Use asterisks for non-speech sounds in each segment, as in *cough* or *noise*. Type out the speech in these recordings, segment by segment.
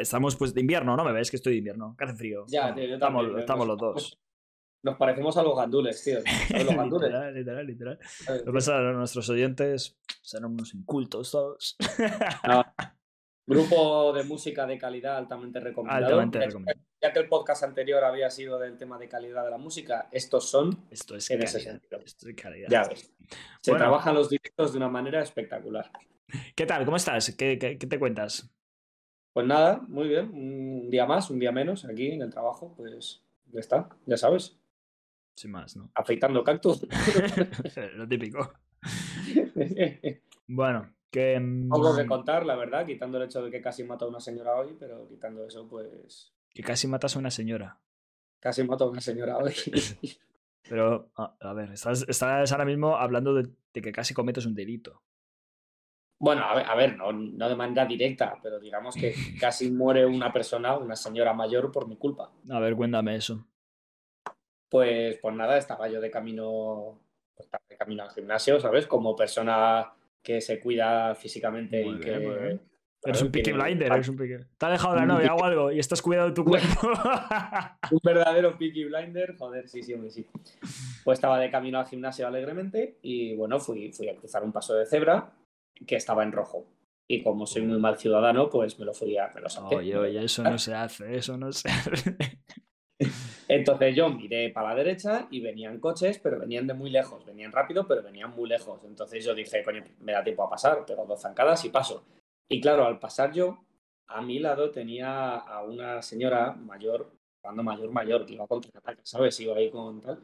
estamos? Pues de invierno, ¿no? Me ves que estoy de invierno. Que hace frío. Ya, Estamos- tío, yo estamos, también, estamos nos- los dos. Nos parecemos a los gandules, tío. *laughs* ¿Sabes los gandules? literal, literal. Lo pasa nuestros oyentes serán unos incultos todos. No. *laughs* Grupo de música de calidad altamente recomendado. Altamente Ya- recomendado. Ya que el podcast anterior había sido del tema de calidad de la música, estos son Esto es en ese calidad. sentido. Esto es calidad. Ya ves. Se Bueno. trabajan los directos de una manera espectacular. ¿Qué tal? ¿Cómo estás? ¿Qué, qué- qué te cuentas? Pues nada, muy bien. Un día más, un día menos aquí en el trabajo, pues ya está, ya sabes. Sin más, ¿no? *laughs* Afeitando cactus. Lo típico. *laughs* Bueno, que. mm, Poco que contar, la verdad, quitando el hecho de que casi mato a una señora hoy, pero quitando eso, pues que casi matas a una señora. casi mato a una señora hoy. *laughs* Pero, a, a ver, estás, estás ahora mismo hablando de, de que casi cometes un delito. Bueno, a ver, a ver no, no de manera directa, pero digamos que *laughs* casi muere una persona, una señora mayor, por mi culpa. A ver, cuéntame eso. Pues, pues nada, estaba yo de camino, pues, estaba de camino al gimnasio, ¿sabes? Como persona que se cuida físicamente Muy y bien, que. claro, Eres un picky blinder, eres un picky. ¿Te ha dejado la novia picky- o algo y estás cuidando de tu *laughs* cuerpo? Un *laughs* verdadero Peaky Blinder, joder, sí, sí, hombre, sí. Pues estaba de camino al gimnasio alegremente y bueno, fui, fui a cruzar un paso de cebra que estaba en rojo. Y como soy muy mal ciudadano, pues me lo fui a, me lo salté. Oye, oye, eso no se hace, eso no se hace. *laughs* Entonces yo miré para la derecha y venían coches, pero venían de muy lejos. Venían rápido, pero venían muy lejos. Entonces yo dije, coño, me da tiempo a pasar, pego dos zancadas y paso. Y claro, al pasar yo, a mi lado tenía a una señora mayor, cuando mayor, mayor, que iba con ataque, ¿sabes? Iba ahí con tal.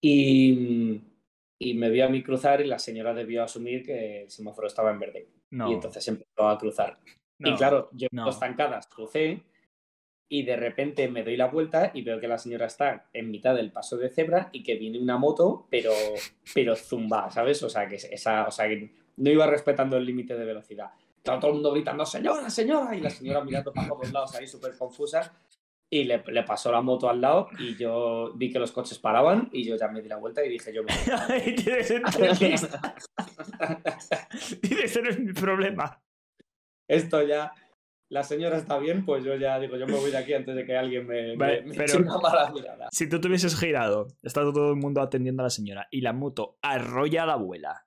Y, y me vio a mí cruzar y la señora debió asumir que el semáforo estaba en verde. No. Y entonces empezó a cruzar. no. Y claro, yo no. dos zancadas crucé y de repente me doy la vuelta y veo que la señora está en mitad del paso de cebra y que viene una moto, pero, pero zumba, ¿sabes? O sea, que esa, o sea, que no iba respetando el límite de velocidad. Estaba todo el mundo gritando, señora, señora, y la señora mirando para todos lados ahí súper confusa. Y le, le pasó la moto al lado y yo vi que los coches paraban y yo ya me di la vuelta y dije, yo me *laughs* tienes *laughs* ese no es mi problema. Esto ya, la señora está bien, pues yo ya digo, yo me voy de aquí antes de que alguien me, Vale, me, me pero- eche una mala mirada. Si tú te hubieses girado, está todo el mundo atendiendo a la señora y la moto arrolla a la abuela,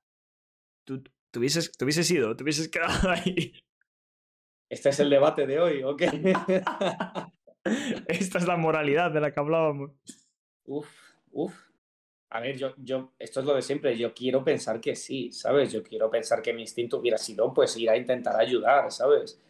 tú te hubieses, te hubieses ido, te hubieses quedado ahí. ¿Este es el debate de hoy o qué? *laughs* *laughs* Esta es la moralidad de la que hablábamos. uf, uf. A ver, yo, yo, esto es lo de siempre, yo quiero pensar que sí, ¿sabes? Yo quiero pensar que mi instinto hubiera sido, pues, ir a intentar ayudar, ¿sabes?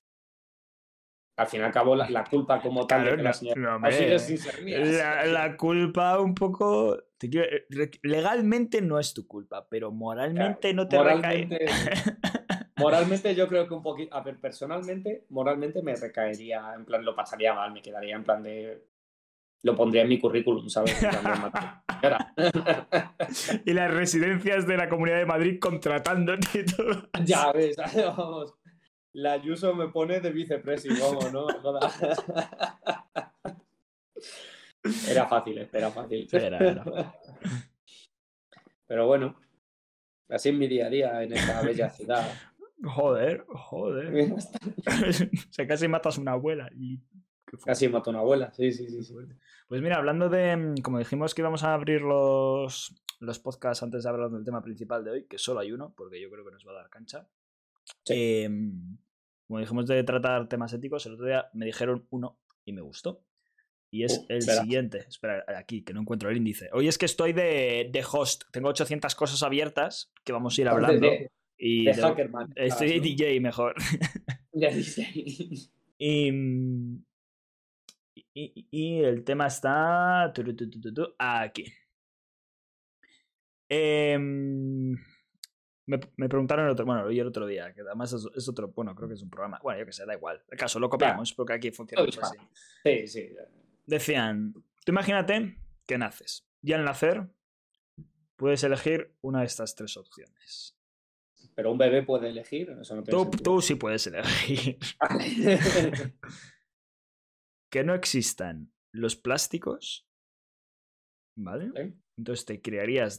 Al fin y al cabo, la, la culpa como tal Claro, de que la señora no, hombre. La, la culpa un poco... eh, legalmente no es tu culpa, pero moralmente no te moralmente, recae. *laughs* moralmente yo creo que un poquito, a ver, personalmente, moralmente me recaería, en plan, lo pasaría mal, me quedaría en plan de, lo pondría en mi currículum, ¿sabes? *laughs* Y las residencias de la Comunidad de Madrid contratándote y todo. ya ves, *laughs* vamos, la Ayuso me pone de vicepresi, vamos, ¿no? *laughs* Era fácil, eh, era fácil. Era, era. Pero bueno, así es mi día a día en esta bella ciudad. Joder, joder. *laughs* o sea, casi matas a una abuela. Y... Casi mató a una abuela, sí, sí, sí. Pues mira, hablando de. mm, Como dijimos que íbamos a abrir los, los podcasts antes de hablar del tema principal de hoy, que solo hay uno, porque yo creo que nos va a dar cancha. Sí. Eh, como dijimos de tratar temas éticos, el otro día me dijeron uno y me gustó. Y es Uh, el espera. siguiente. Espera, aquí, que no encuentro el índice. Hoy es que estoy de, de host. Tengo 800 cosas abiertas que vamos a ir hablando. De, y de de- Hackerman. estoy Ah, de. DJ mejor. *laughs* Ya dice. *laughs* Y, y, el tema está aquí. Em, me, me preguntaron el otro, bueno, lo vi el otro día, que además es, es otro, bueno, creo que es un programa. Bueno, yo que sé, da igual. El caso, lo copiamos porque aquí funciona mucho así. Sí, sí. Decían, tú imagínate que naces y al nacer puedes elegir una de estas tres opciones. Pero un bebé puede elegir, eso no tiene Tú, sí puedes elegir Vale. *laughs* que no existan los plásticos, ¿vale? ¿Eh? Entonces te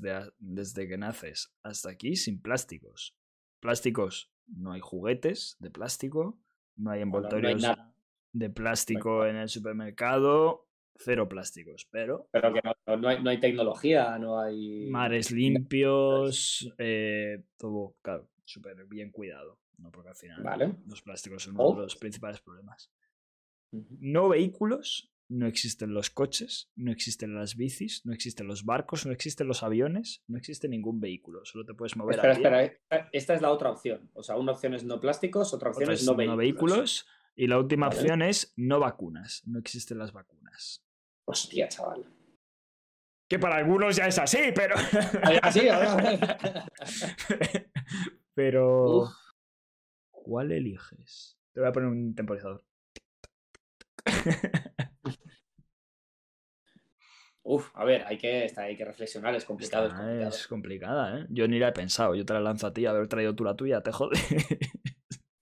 de a- desde que naces hasta aquí sin plásticos. Plásticos, no hay juguetes de plástico, No hay Bueno, no hay envoltorios de plástico en el supermercado. Cero plásticos, pero Pero que no, no hay, no hay tecnología, no hay. mares limpios, eh, todo, claro, súper bien cuidado. ¿no? Porque al final Vale. los plásticos son uno Oh. de los principales problemas. No vehículos, no existen los coches, no existen las bicis, no existen los barcos, no existen los aviones, no existe ningún vehículo. Solo te puedes mover Espera, a espera. esta- Esta es la otra opción. O sea, una opción es no plásticos, otra opción Otra es no no vehículos. vehículos. Y la última Vale. opción es no vacunas. No existen las vacunas. Hostia, chaval. Que para algunos ya es así, pero. Así. *laughs* *laughs* pero. Uf. ¿Cuál eliges? Te voy a poner un temporizador. Uf, a ver, hay que, está, hay que reflexionar, es complicado. es Esta complicado. es complicada, ¿eh? Yo ni la he pensado. Yo te la lanzo a ti, haber traído tú la tuya, te jode. *laughs*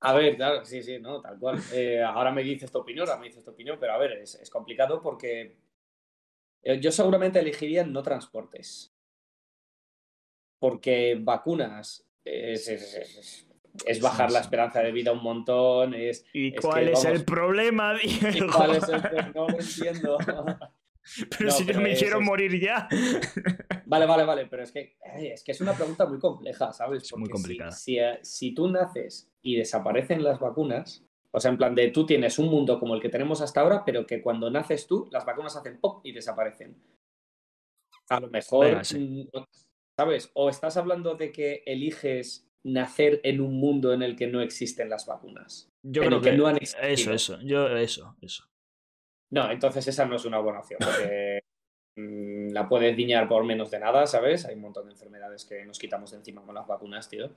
A ver, claro, sí, sí, no, tal cual. Eh, ahora me dices tu opinión, ahora me dices tu opinión, pero a ver, es, es complicado porque eh, yo seguramente elegiría no transportes. Porque vacunas es, es- es- es- es bajar la esperanza de vida un montón, es... ¿Y cuál que, es el problema, *laughs* ¿y Diego? cuál es el no lo entiendo? *laughs* Pero No, si yo me quiero morir ya. *laughs* Vale, vale, vale, pero es que, ay, es que es una pregunta muy compleja, ¿sabes? Es muy si- complicada. Si, eh, si tú naces y desaparecen las vacunas, o sea, en plan de tú tienes un mundo como el que tenemos hasta ahora, pero que cuando naces tú, las vacunas hacen pop y desaparecen. A lo mejor, Venga, sí. ¿Sabes? O estás hablando de que eliges nacer en un mundo en el que no existen las vacunas. Yo en creo el que que no han eso, existido. eso, yo eso, eso. No, entonces esa no es una buena opción, porque mm, la puedes diñar por menos de nada, ¿sabes? Hay un montón de enfermedades que nos quitamos de encima con las vacunas, tío.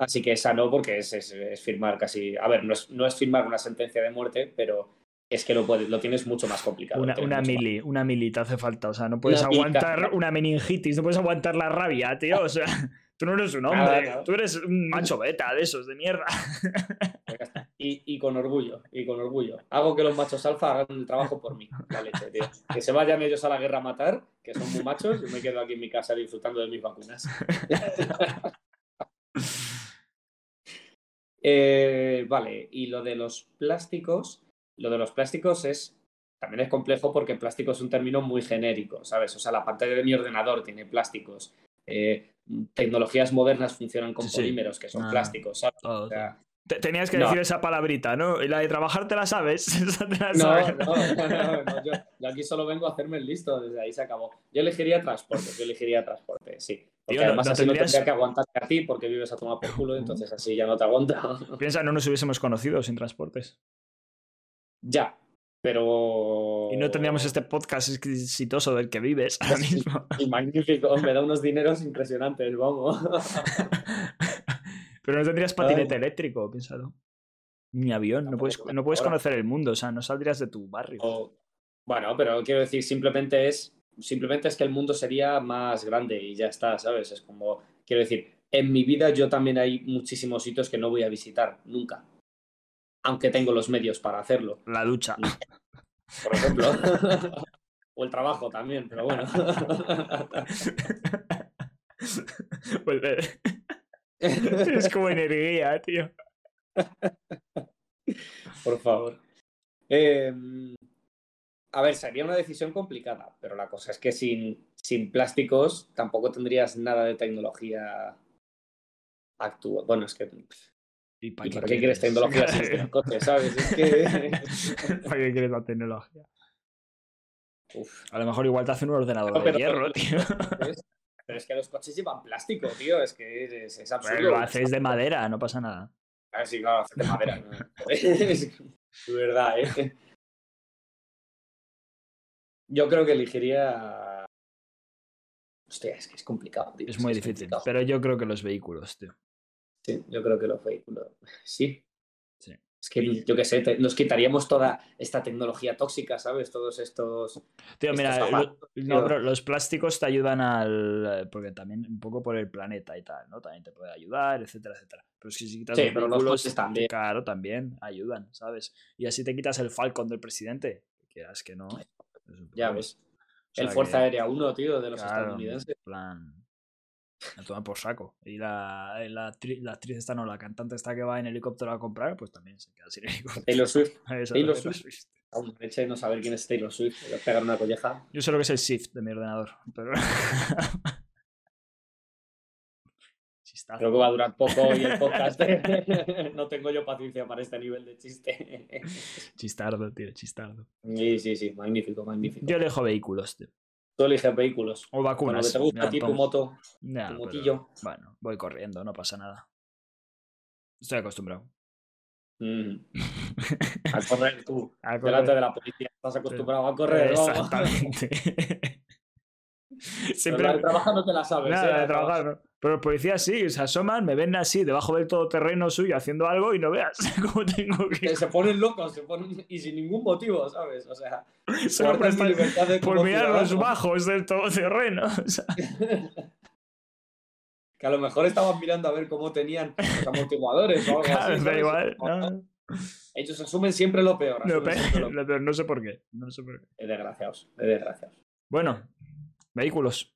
Así que esa no, porque es, es- es firmar casi. A ver, no es, no es firmar una sentencia de muerte, pero es que lo, puedes, lo tienes mucho más complicado. Una, una mili, una mili te hace falta. O sea, no puedes Una aguantar una meningitis, no puedes aguantar la rabia, tío. O sea, *laughs* tú no eres un hombre, tú eres un macho beta de esos, de mierda. *laughs* Está. Y, y con orgullo, y con orgullo. Hago que los machos alfa hagan el trabajo por mí, la leche, tío. Que se vayan ellos a la guerra a matar, que son muy machos, y me quedo aquí en mi casa disfrutando de mis vacunas. *laughs* Eh, vale, y lo de los plásticos, lo de los plásticos es también es complejo porque plástico es un término muy genérico, ¿sabes? O sea, la pantalla de mi ordenador tiene plásticos. eh, tecnologías modernas funcionan con Sí, polímeros, que son Ah. plásticos, ¿sabes? Todo, O sea, Te- Tenías que No. decir esa palabrita, ¿no? Y la de trabajar te la sabes. *laughs* Te la No, sabes. no, no, no, no, yo, yo aquí solo vengo a hacerme el listo, desde ahí se acabó. Yo elegiría transporte, yo elegiría transporte, sí. Porque Tío, no- además no así tendrías- no tendría que aguantarte a ti porque vives a tomar por culo, *laughs* entonces así ya no te aguanta. Piensa, no nos hubiésemos conocido sin transportes. Ya, pero... Y no tendríamos este podcast exitoso del que vives ahora mismo. Y magnífico, me da unos dineros impresionantes, vamos. *laughs* Pero no tendrías patinete eléctrico, piénsalo. Ni avión, no puedes, no puedes conocer el mundo, o sea, no saldrías de tu barrio. O- bueno, pero quiero decir, simplemente es, simplemente es que el mundo sería más grande y ya está, ¿sabes? Es como, quiero decir, en mi vida yo también hay muchísimos sitios que no voy a visitar, nunca. Aunque tengo los medios para hacerlo, La ducha. por ejemplo. *laughs* o el trabajo también, pero bueno. *laughs* Pues, eh, es como energía, tío. por favor. Eh, a ver, sería una decisión complicada, pero la cosa es que sin, sin plásticos tampoco tendrías nada de tecnología actual. Bueno, es que. ¿Y ¿Y para para qué quieres tecnología si *laughs* coche, sabes? Es que. *laughs* ¿Para qué quieres la tecnología? Uf, A lo mejor igual te hacen un ordenador No, de hierro, tío. es- pero es que los coches llevan plástico, tío. Es que es, es absurdo. Pero lo haces de madera, no pasa nada. A ver, sí, claro, haces de madera. ¿no? *laughs* es verdad, ¿eh? Yo creo que elegiría. Hostia, es que es complicado, tío. Es muy difícil. complicado. Pero yo creo que los vehículos, tío. Sí, yo creo que los vehículos. Sí. Sí. Es que, yo qué sé, te- nos quitaríamos toda esta tecnología tóxica, ¿sabes? Todos estos. Tío, Estos mira, zapatos, lo- tío. no, pero los plásticos te ayudan al. Porque también un poco por el planeta y tal, ¿no? También te puede ayudar, etcétera, etcétera. Pero es que si quitas Sí, los vehículos, también. Claro, también ayudan, ¿sabes? Y así te quitas el Falcon del presidente. Que quieras que no. Ya ves. o sea el Fuerza que, Aérea 1, tío, de los claro, estadounidenses. en plan. A tomar por saco. Y la, la, actriz, la actriz esta no, la cantante esta que va en helicóptero a comprar, pues también se queda sin helicóptero. Taylor Swift. *laughs* Taylor Swift. Swift. Aún no saber quién es Taylor Swift. Le voy a pegar una colleja. Yo sé lo que es el shift de mi ordenador. Pero... *laughs* Creo que va a durar poco y el podcast. *laughs* no tengo yo paciencia para este nivel de chiste. Chistardo, tío, chistardo. Sí, sí, sí. Magnífico, magnífico. Yo elijo vehículos, tío. Tú eliges vehículos. O vacunas. que te gusta a ti, tu moto, tu pero, motillo. Bueno, voy corriendo, no pasa nada. Estoy acostumbrado. Mm, *laughs* a correr tú. A Delante de la policía. Estás acostumbrado a correr. Exactamente. *laughs* Pero Siempre. la de trabajar no te la sabes. Nada, ¿eh? de trabajar, ¿no? Pero los policías sí, se asoman, me ven así, debajo del todoterreno suyo, haciendo algo y no veas *laughs* cómo tengo que. Que Se ponen locos, se ponen... y sin ningún motivo, ¿sabes? O sea, *laughs* Solo por, de por mirar los bajos del todoterreno. *laughs* o sea. Que a lo mejor estaban mirando a ver cómo tenían los amortiguadores o algo Claro, así. da igual. No, Ellos asumen siempre lo peor. lo peor. pero no sé por qué. No sé por qué. Es desgraciados, es desgraciados. Bueno, vehículos.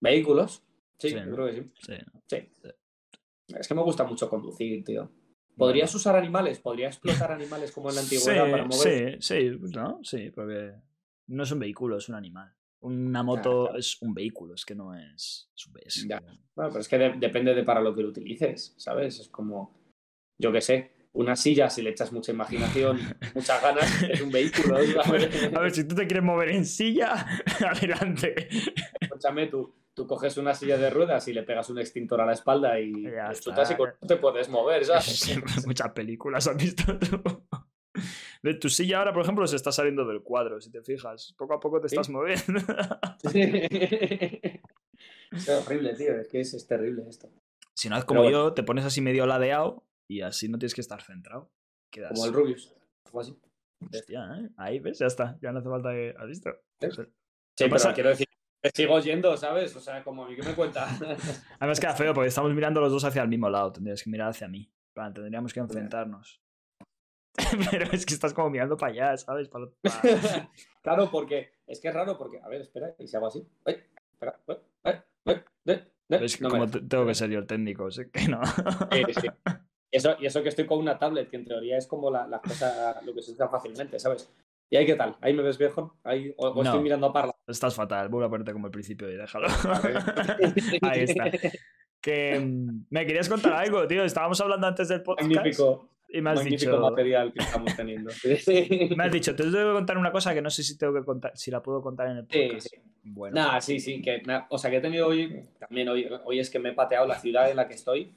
¿Vehículos? Sí, Sí, yo creo que sí. Sí. Sí. Es que me gusta mucho conducir, tío. ¿Podrías usar animales? ¿Podría explotar animales como en la antigüedad sí, para mover? Sí, sí, ¿no? Sí, porque no es un vehículo, es un animal. Una moto claro. es un vehículo, es que no es. es Ya. Bueno, pero es que de- depende de para lo que lo utilices, ¿sabes? Es como, yo qué sé, una silla, si le echas mucha imaginación, *laughs* muchas ganas, es un vehículo. ¿sabes? *laughs* A ver, si tú te quieres mover en silla, *laughs* adelante. Escúchame, tú, tú coges una silla de ruedas y le pegas un extintor a la espalda y Ya chutas y con- te puedes mover, ¿sabes? *laughs* Muchas películas has visto tú. *laughs* De tu silla ahora, por ejemplo, se está saliendo del cuadro, si te fijas. Poco a poco te Sí. estás moviendo. *laughs* es horrible, tío, es que es, es terrible esto. si no, es como yo, te pones así medio ladeado y así no tienes que estar centrado. Quedas... Como el Rubius. algo así. Hostia, ¿eh? Ahí ves, ya está. Ya no hace falta que. ¿Has visto? Sí, ¿Qué pero pasa? quiero decir, sigo yendo, ¿sabes? O sea, como a mí que me cuenta. *laughs* Además queda feo porque estamos mirando los dos hacia el mismo lado. Tendrías que mirar hacia mí. Plan, tendríamos que enfrentarnos. *laughs* Pero es que estás como mirando para allá, ¿sabes? Para- para- *laughs* claro, porque es que es raro porque, a ver, espera, y si hago así. Ay, espera, ay, ay, ay, Es que no como tengo que ser yo el técnico, sé que no. Sí, sí. Y eso, y eso que estoy con una tablet, que en teoría es como la, la cosa, lo que se usa fácilmente, ¿sabes? ¿Y ahí qué tal? ¿Ahí me ves viejo? ¿Ahí, o, o No. estoy mirando a Parla? Estás fatal, vuelvo a ponerte como el principio y déjalo. *laughs* Ahí está. Que mm, me querías contar algo, tío. Estábamos hablando antes del podcast Magnífico, y me has magnífico dicho. material que estamos teniendo. *laughs* Me has dicho, te tengo que contar una cosa que no sé si tengo que contar, si la puedo contar en el Sí, podcast. sí. Bueno, Nada, sí, sí, que, o sea, que he tenido hoy, también hoy, hoy es que me he pateado la ciudad en la que estoy,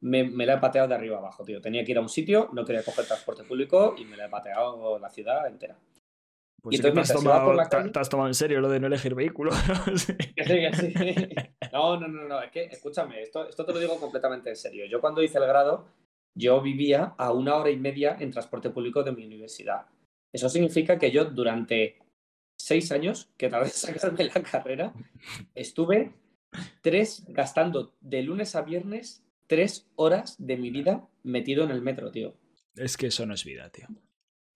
me, me la he pateado de arriba abajo, tío. Tenía que ir a un sitio, no quería coger transporte público y me la he pateado la ciudad entera. Pues y sí que te has, entonces, por tomado, la te- calle- te has tomado en serio lo de no elegir vehículo. *laughs* *laughs* Sí. Sí. No, no, no, no, es que, escúchame, esto, esto te lo digo completamente en serio. Yo cuando hice el grado, yo vivía a una hora y media en transporte público de mi universidad. Eso significa que yo durante seis años, que tardé en sacarme la carrera, estuve tres, gastando de lunes a viernes tres horas de mi vida metido en el metro, tío. Es que eso no es vida, tío.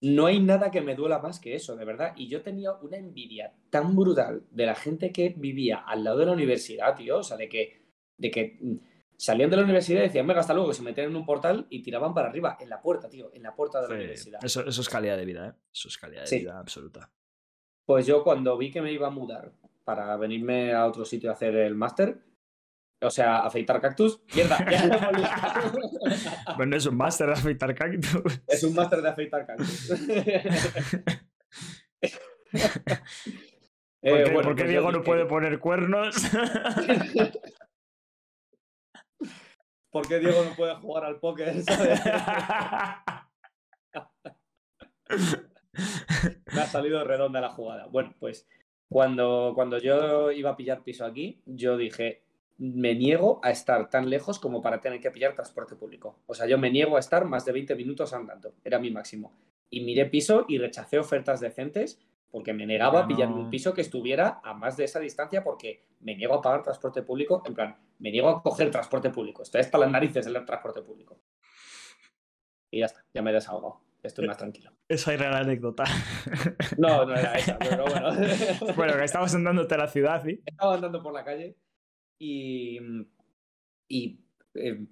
No hay nada que me duela más que eso, de verdad. Y yo tenía una envidia tan brutal de la gente que vivía al lado de la universidad, tío. O sea, de que, de que mm, salían de la universidad y decían, venga, hasta luego, que se metían en un portal y tiraban para arriba, en la puerta, tío, en la puerta de la Sí, universidad. Eso, eso es calidad de vida, ¿eh? Eso es calidad de Sí. vida absoluta. Pues yo cuando vi que me iba a mudar para venirme a otro sitio a hacer el máster, o sea, afeitar cactus, mierda. *laughs* Bueno, es un máster de afeitar cactus. Es un máster de afeitar cactus. *laughs* Eh, ¿Por qué, bueno, por qué pues Diego no dije, puede poner cuernos? *laughs* ¿Por qué Diego no puede jugar al póker? ¿sabes? Me ha salido redonda la jugada. Bueno, pues cuando, cuando yo iba a pillar piso aquí, yo dije, me niego a estar tan lejos como para tener que pillar transporte público. O sea, yo me niego a estar más de 20 minutos andando. Era mi máximo. Y miré piso y rechacé ofertas decentes porque me negaba a pillarme un piso que estuviera a más de esa distancia porque me niego a pagar transporte público. En plan, me niego a coger transporte público. Estoy hasta las narices del transporte público. Y ya está, ya me he desahogado. Estoy más tranquilo. Esa era la anécdota. No, no era esa, pero bueno. *laughs* bueno, que *laughs* estabas andándote a la ciudad, ¿sí? Estaba andando por la calle y, y eh,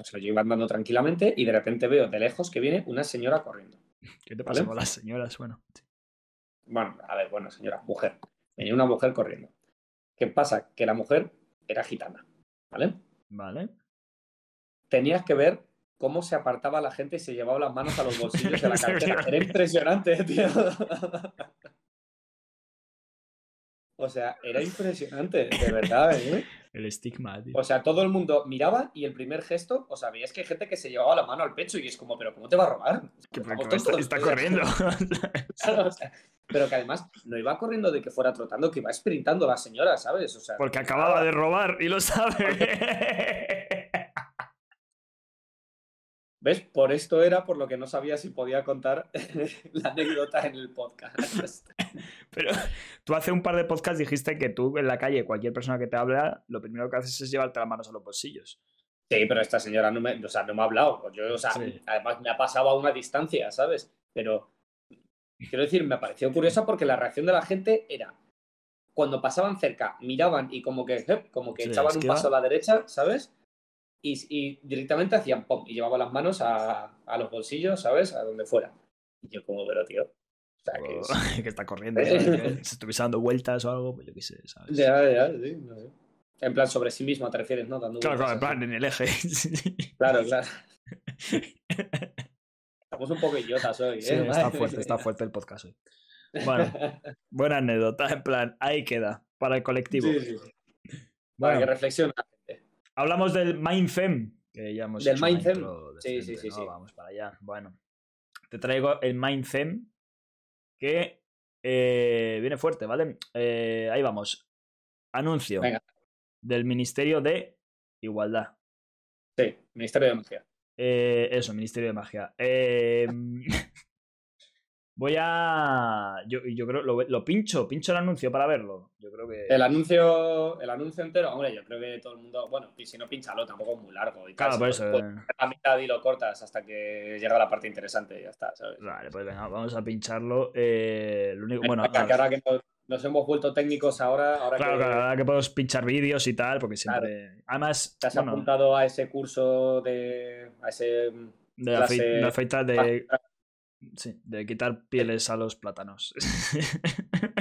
o sea, yo iba andando tranquilamente y de repente veo de lejos que viene una señora corriendo. ¿Qué te pasa ¿Vale? con las señoras? Bueno, sí. Bueno, a ver, bueno, señora, mujer. Venía una mujer corriendo. ¿Qué pasa? Que la mujer era gitana, ¿vale? Vale. Tenías que ver cómo se apartaba la gente y se llevaba las manos a los *laughs* bolsillos de la cartera. Era impresionante, tío. *laughs* O sea, era impresionante, de verdad, ¿eh? El estigma, tío. O sea, todo el mundo miraba y el primer gesto, o sea, veías que hay gente que se llevaba la mano al pecho y es como, pero ¿cómo te va a robar? Que- está, está corriendo. *laughs* claro, o sea, pero que además no iba corriendo de que fuera trotando, que iba sprintando la señora, ¿sabes? O sea, Porque acababa de robar y lo sabe. *laughs* ¿Ves? Por esto era por lo que no sabía si podía contar *laughs* la anécdota en el podcast. *laughs* Pero tú hace un par de podcasts dijiste que tú en la calle, cualquier persona que te habla, lo primero que haces es llevarte las manos a los bolsillos. Sí, pero esta señora no me, o sea, no me ha hablado. Yo, o sea, Sí. además me ha pasado a una distancia, ¿sabes? Pero quiero decir, me pareció curiosa porque la reacción de la gente era cuando pasaban cerca, miraban y como que, eh, como que Sí, echaban un paso a la derecha, ¿sabes? Y, y directamente hacían pop y llevaban las manos a, a los bolsillos, ¿sabes? A donde fuera. Y yo como, pero tío. O sea, que es- O *laughs* que está corriendo. *laughs* Se estuviese dando vueltas o algo, pues yo qué sé, ¿sabes? Ya, ya, sí, no sé. En plan, sobre sí misma te refieres, ¿no? Dando Claro, claro, en plan, en el eje. *laughs* Claro, claro. Estamos un poco idiotas hoy, ¿eh? Sí, está fuerte, está fuerte el podcast hoy. Bueno, buena anécdota, en plan, ahí queda, para el colectivo. Sí, sí. Bueno, Para que gente. Hablamos del Mindfem, que ya hemos ¿Del Mindfem? Sí, sí, sí, ¿no? sí. Vamos para allá. Bueno, te traigo el Mindfem, que eh, viene fuerte, ¿vale? Eh, ahí vamos. Anuncio Venga. del Ministerio de Igualdad. Sí, Ministerio de Magia. Eh, eso, Ministerio de Magia. *laughs* Voy a. Yo, yo creo. Lo, lo pincho, pincho el anuncio para verlo. Yo creo que. El anuncio, el anuncio entero, hombre, yo creo que todo el mundo, bueno, y si no, pinchalo, tampoco es muy largo. Y Claro, por eso. pues, eh. a mitad y lo cortas hasta que llega la parte interesante y ya está, ¿sabes? Vale, pues venga, vamos a pincharlo. Eh, lo único, bueno, Venga, que ahora que nos, nos hemos vuelto técnicos ahora, ahora claro, que claro, ahora que podemos pinchar vídeos y tal, porque siempre. Además, te has bueno, apuntado a ese curso de. a ese. de, la clase- de afeitar, de, Ah, sí, de quitar pieles a los plátanos. *laughs*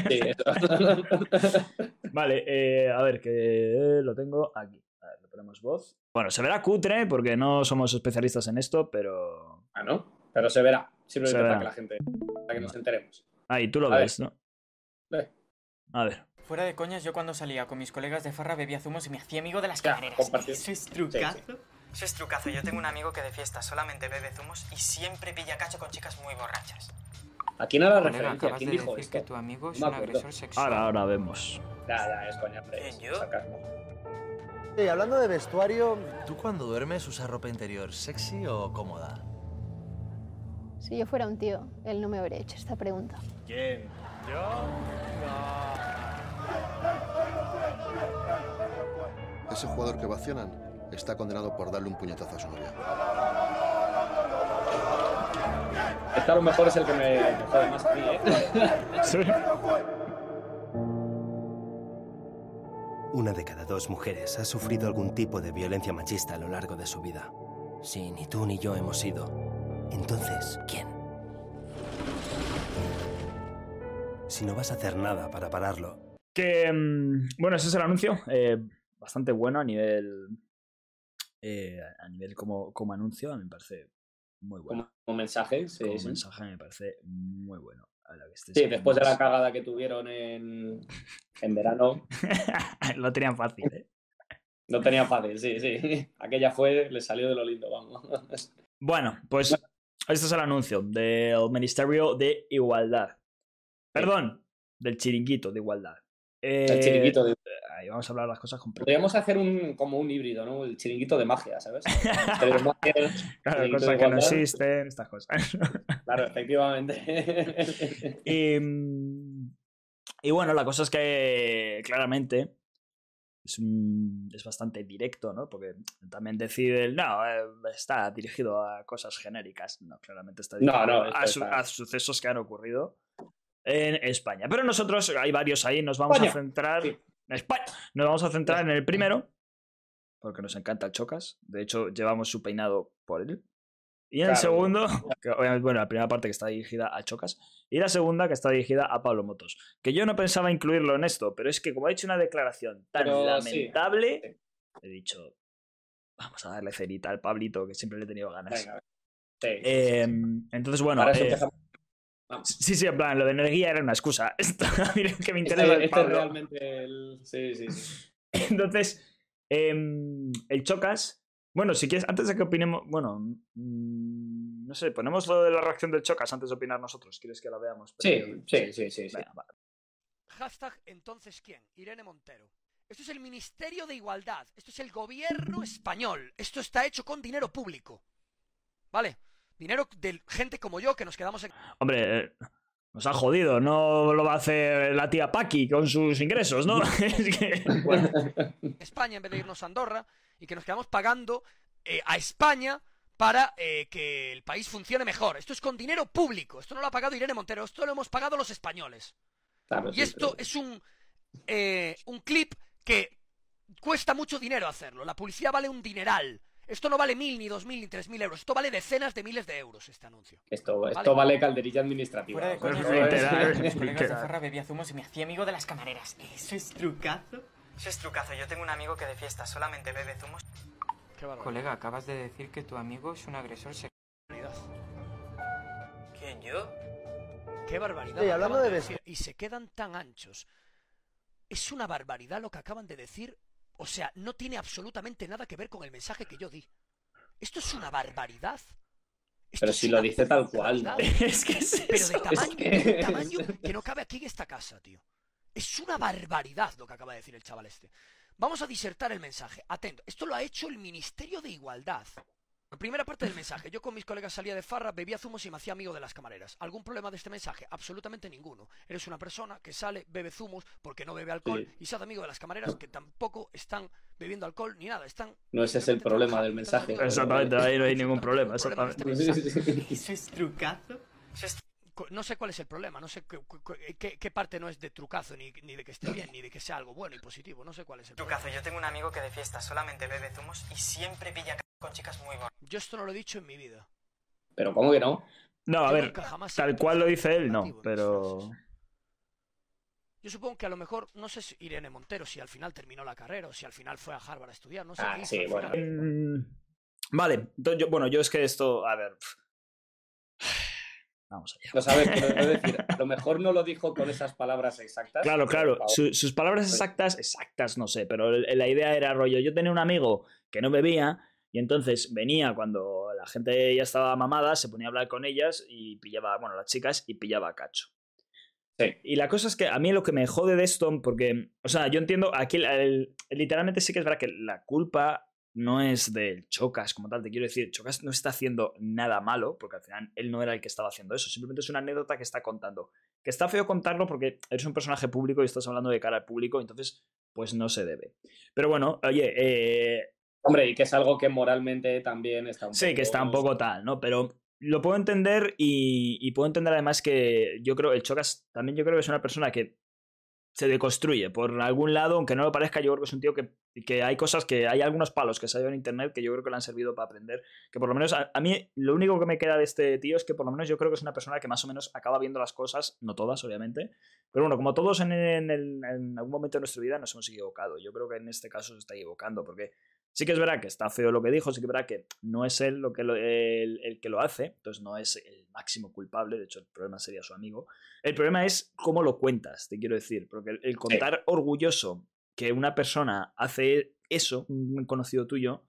Sí, eso. *laughs* Vale, eh, a ver, que lo tengo aquí. A ver, le ponemos voz. Bueno, se verá cutre porque no somos especialistas en esto, pero. ah, ¿no? Pero se verá. Simplemente Se para verá. que la gente. Para que nos enteremos. Ahí, tú lo A ver. ves, ¿no? A ver. Fuera de coñas, yo cuando salía con mis colegas de farra bebía zumos y me hacía amigo de las Ya, camareras. compartir. Eso es Sí, trucazo. Eso es trucazo. Yo tengo un amigo que de fiesta solamente bebe zumos y siempre pilla cacho con chicas muy borrachas. ¿A quién era la Colega, referencia? ¿Quién de dijo decir esto? que tu amigo es No un acuerdo. agresor sexual. Ahora, ahora vemos. Ya, es coña, hombre. ¿Quién, es yo? sarcasmo. Y hablando de vestuario, ¿Tú cuando duermes usas ropa interior sexy o cómoda? Si yo fuera un tío, él no me habría hecho esta pregunta. ¿Quién? ¿Yo? Ese jugador que vacionan está condenado por darle un puñetazo a su novia. Este a lo mejor es el que me jode más a mí, ¿eh? *laughs* Sí. Una de cada dos mujeres ha sufrido algún tipo de violencia machista a lo largo de su vida. Si ni tú ni yo hemos sido, entonces, ¿quién? Si no vas a hacer nada para pararlo, Que. mm, Bueno, ese es el anuncio. eh, bastante bueno a nivel. Eh, a nivel como, como anuncio, a me parece muy bueno. Como, mensaje, sí. como sí. mensaje me parece muy bueno. Ahora que estés Sí, después de la cagada que tuvieron en, en verano, *laughs* Lo tenían fácil, ¿eh? no tenía fácil, sí, sí. *laughs* Aquella fue, le salió de lo lindo, vamos. *laughs* Bueno, pues este es el anuncio del Ministerio de Igualdad. Perdón, del chiringuito de igualdad. Eh, El chiringuito de... Ahí vamos a hablar las cosas con Podríamos hacer un, como un híbrido, ¿no? El chiringuito de magia, ¿sabes? *laughs* Pero magia, Claro, cosas que no existen, estas cosas. *laughs* Claro, efectivamente. y, mm, y bueno, la cosa es que claramente es, un- es bastante directo, ¿no? Porque también decide, el, no, eh, está dirigido a cosas genéricas. No, claramente está No, dirigido no, a, esto su- está- a sucesos que han ocurrido en España. Pero nosotros, hay varios ahí, nos vamos a centrar sí. España. Nos vamos a centrar en el primero, porque nos encanta el Chocas. De hecho, llevamos su peinado por él. Y en el segundo, que bueno, la primera parte que está dirigida a Chocas, y la segunda que está dirigida a Pablo Motos. Que yo no pensaba incluirlo en esto, pero es que como ha hecho una declaración tan Pero sí. lamentable, he dicho, vamos a darle cerita al Pablito, que siempre le he tenido ganas. Venga, sí, Eh, sí. entonces, bueno, eso eh, empezamos. Vamos. sí, sí, en plan, lo de energía era una excusa. *laughs* Esto, miren que me interesa Este, el este es realmente el. Sí, sí, sí. *laughs* Entonces, em, el Chocas. Bueno, si quieres, antes de que opinemos. Bueno, mm, no sé, ponemos lo de la reacción del Chocas antes de opinar nosotros. ¿Quieres que la veamos? Sí, sí, sí, sí, sí. Hashtag entonces quién? Irene Montero. Esto es el Ministerio de Igualdad. Esto es el gobierno español. Esto está hecho con dinero público. ¿Vale? Dinero de gente como yo que nos quedamos en Hombre, eh, nos ha jodido. No lo va a hacer la tía Paqui con sus ingresos, ¿no? *laughs* es que. Bueno, España en vez de irnos a Andorra y que nos quedamos pagando eh, a España para eh, que el país funcione mejor. Esto es con dinero público. Esto no lo ha pagado Irene Montero. Esto lo hemos pagado los españoles. Claro, Y sí, esto pero- es un, eh, un clip que cuesta mucho dinero hacerlo. La publicidad vale un dineral. Esto no vale mil, ni dos mil, ni tres mil euros. Esto vale decenas de miles de euros, este anuncio. Esto, esto vale calderilla administrativa. Fuera de coña, bebía zumos y me hacía amigo de las camareras. ¿Eso es trucazo? Eso es trucazo. Yo tengo un amigo que de fiesta solamente bebe zumos. Qué. Colega, acabas de decir que tu amigo es un agresor sexual. ¿Quién, yo? Qué barbaridad. Sí, lo hablando de decir. Y se quedan tan anchos. Es una barbaridad lo que acaban de decir. O sea, no tiene absolutamente nada que ver con el mensaje que yo di. Esto es una barbaridad. Esto Pero si lo dice tal cual. *laughs* es que es Pero de tamaño, que- de *laughs* tamaño que no cabe aquí en esta casa, tío. Es una barbaridad lo que acaba de decir el chaval este. Vamos a disertar el mensaje. Atento. Esto lo ha hecho el Ministerio de Igualdad. La primera parte del mensaje. Yo con mis colegas salía de farra, bebía zumos y me hacía amigo de las camareras. ¿Algún problema de este mensaje? Absolutamente ninguno. Eres una persona que sale, bebe zumos porque no bebe alcohol Sí. y se hace amigo de las camareras que tampoco están bebiendo alcohol ni nada. Están No ese es el problema del mensaje. Exactamente, ahí no hay ningún *laughs* problema. Exactamente. ¿Eso *laughs* es trucazo? No sé cuál es el problema, no sé qué, qué- parte no es de trucazo, ni, ni de que esté bien, ni de que sea algo bueno y positivo. No sé cuál es el problema. trucazo. Yo tengo un amigo que de fiesta solamente bebe zumos y siempre pilla con chicas muy bonitas. Yo esto no lo he dicho en mi vida. Pero ¿cómo que no? No, a Yo ver, tal cual lo dice él, no, pero. Yo supongo que a lo mejor, no sé si Irene Montero, si al final terminó la carrera o si al final fue a Harvard a estudiar, no sé. Ah, qué sí, bueno. Mm, Vale, entonces yo- bueno, yo es que esto. A ver. Vamos allá. No sabes, quiero decir, a lo mejor no lo dijo con esas palabras exactas. Claro, pero, claro. su- sus palabras exactas, exactas, no sé, pero la idea era rollo. Yo tenía un amigo que no bebía y entonces venía cuando la gente ya estaba mamada, se ponía a hablar con ellas y pillaba, bueno, las chicas y pillaba a cacho. Sí. Y la cosa es que a mí lo que me jode de esto, porque, o sea, yo entiendo, aquí el- el- literalmente sí que es verdad que la culpa no es del Chocas como tal, te quiero decir, Chocas no está haciendo nada malo, porque al final él no era el que estaba haciendo eso, simplemente es una anécdota que está contando. Que está feo contarlo porque eres un personaje público y estás hablando de cara al público, entonces, pues no se debe. Pero bueno, oye, eh, Hombre, y que es algo que moralmente también está un Sí, poco... que está un poco tal, ¿no? Pero lo puedo entender y, y puedo entender además que yo creo, el Chocas también yo creo que es una persona que se deconstruye por algún lado, aunque no lo parezca, yo creo que es un tío que, que hay cosas que hay algunos palos que se han en internet que yo creo que le han servido para aprender, que por lo menos a, a mí lo único que me queda de este tío es que por lo menos yo creo que es una persona que más o menos acaba viendo las cosas, no todas obviamente, pero bueno, como todos en, en el- en algún momento de nuestra vida nos hemos equivocado, yo creo que en este caso se está equivocando, porque Sí que es verdad que está feo lo que dijo, sí que es verdad que no es él lo que lo- el, el que lo hace, entonces no es el máximo culpable, de hecho el problema sería su amigo. El problema es cómo lo cuentas, te quiero decir, porque el, el contar orgulloso que una persona hace eso, un conocido tuyo,